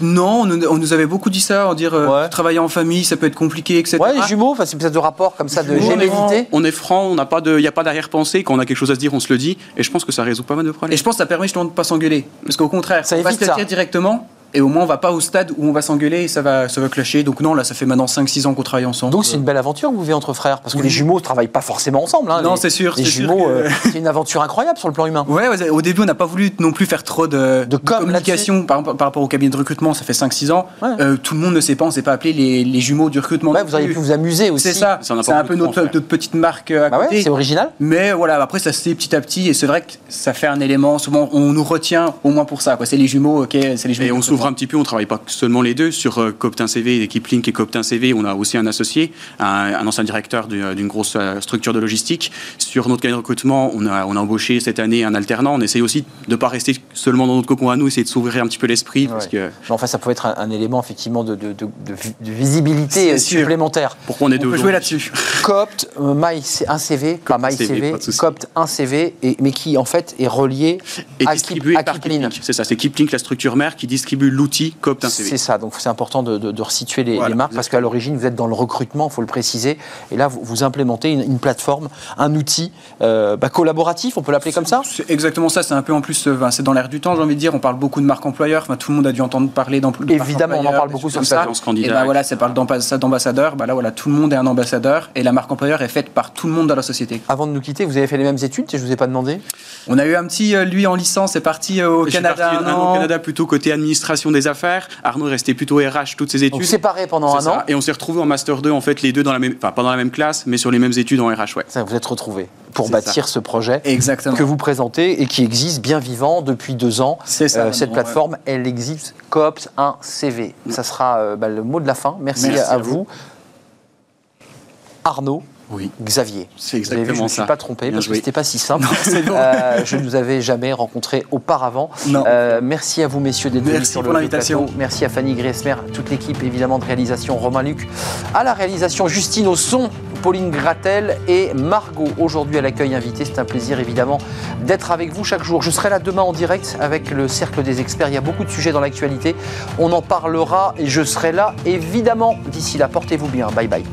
Non, on, nous- avait beaucoup dit ça, en dire euh,
Ouais.
travailler en famille, ça peut être compliqué, etc.
Ouais, les jumeaux, enfin, c'est peut-être de rapport comme ça de gémellité.
On est franc, on n'a pas de, il n'y a pas d'arrière-pensée. Quand on a quelque chose à se dire, on se le dit. Et je pense que ça résout pas mal de problèmes.
Et je pense que ça permet justement de ne pas s'engueuler. Parce qu'au contraire,
Ça
on va
évite
se le dire directement. Et au moins on va pas au stade où on va s'engueuler et ça va, ça va clasher. Donc non, là, ça fait maintenant 5-6 ans qu'on travaille ensemble.
Donc c'est une belle aventure que vous vivez entre frères, parce que
Oui.
les jumeaux ne travaillent pas forcément ensemble. hein.
Non, c'est sûr,
Les jumeaux,
que-
euh, c'est une aventure incroyable sur le plan humain.
Ouais, ouais, au début, on n'a pas voulu non plus faire trop de,
De com
communication par, par rapport au cabinet de recrutement. Ça fait 5-6 ans.
Ouais.
Euh, tout le monde ne sait pas, on ne s'est pas appelé les, les jumeaux du recrutement.
Ouais, vous auriez
plus.
pu vous amuser aussi.
C'est ça, c'est un peu notre, petite marque euh, à
Bah ouais,
côté.
c'est original.
Mais voilà, après ça se fait petit à petit et c'est vrai que ça fait un élément. Souvent, on nous retient au moins pour ça. C'est les jumeaux, ok, c'est les jumeaux.
Et on
du
s'ouvre un petit peu, on travaille pas seulement les deux. Sur euh, Coptin CV, l'équipe Link et Coptin CV, on a aussi un associé, un, un ancien directeur du- d'une grosse euh, structure de logistique. Sur notre cabinet de recrutement, on a, on a embauché cette année un alternant. On essaye aussi de ne pas rester seulement dans notre cocon à nous, essayer de s'ouvrir un petit peu l'esprit.
Ouais.
que
Enfin, ça pouvait être un, un élément effectivement de, de- de- de vi- de visibilité supplémentaire.
pourquoi on est
On
deux
jouer là-dessus. [laughs]
Copt, euh, My, un CV, pas
Copt,
My
CV,
CV,
pas.
Copt, un CV, et, mais qui en fait est relié
Et
à,
distribué
à.
Keeplink. C'est ça, c'est Keeplink, la structure mère, qui distribue l'outil CV.
C'est ça, donc c'est important de, de- de resituer les,
Voilà,
les marques parce qu'à l'origine vous êtes dans le recrutement, il faut le préciser, et là vous, vous implémentez une, une plateforme, un outil euh, bah, collaboratif, on peut l'appeler comme ça?
C'est exactement ça, c'est un peu en plus, euh, c'est dans l'air du temps, j'ai envie de dire. On parle beaucoup de marque employeur, enfin, tout le monde a dû entendre parler d'emploi. de marque
Évidemment, on en parle beaucoup sur
comme
ça.
Et ben voilà, ça parle d'ambass- d'ambassadeur. Bah là, voilà, tout le monde est un ambassadeur et la marque employeur est faite par tout le monde dans la société.
Avant de nous quitter, vous avez fait les mêmes études, je ne vous ai pas demandé?
On a eu un petit, euh, lui en licence, est parti euh, au
Je suis
Canada
parti
un
un an
an.
au Canada plutôt côté administration des affaires. Arnaud est resté plutôt RH toutes ses études.
Donc séparés pendant un
ça.
an,
Et on s'est retrouvés en master 2 en fait les deux dans la même, enfin pas dans la même classe, mais sur les mêmes études en RH ouais.
ça, vous êtes retrouvés pour bâtir ce projet
Exactement.
que vous présentez et qui existe bien vivant depuis deux ans.
C'est ça,
Euh, cette plateforme, elle existe. Coops 1 CV. Ça sera euh, bah, le mot de la fin. Merci,
Merci
à,
à
vous. Arnaud,
Oui.
Xavier.
C'est
vu,
exactement
je ne me suis
ça.
pas trompé
Bien
parce que
joué.
c'était pas si [laughs] simple. Euh, je ne vous avais jamais rencontré auparavant. Euh, merci à vous, messieurs, d'être venus
Merci
sur
pour
le
l'invitation.
plateau. Merci à Fanny Griesmer, toute l'équipe évidemment de réalisation, Romain Luc, à la réalisation Justine au son, Pauline Gratel et Margot aujourd'hui à l'accueil invité. C'est un plaisir évidemment d'être avec vous chaque jour. Je serai là demain en direct avec le Cercle des experts. Il y a beaucoup de sujets dans l'actualité. On en parlera et je serai là évidemment. D'ici là, portez-vous bien. Bye bye.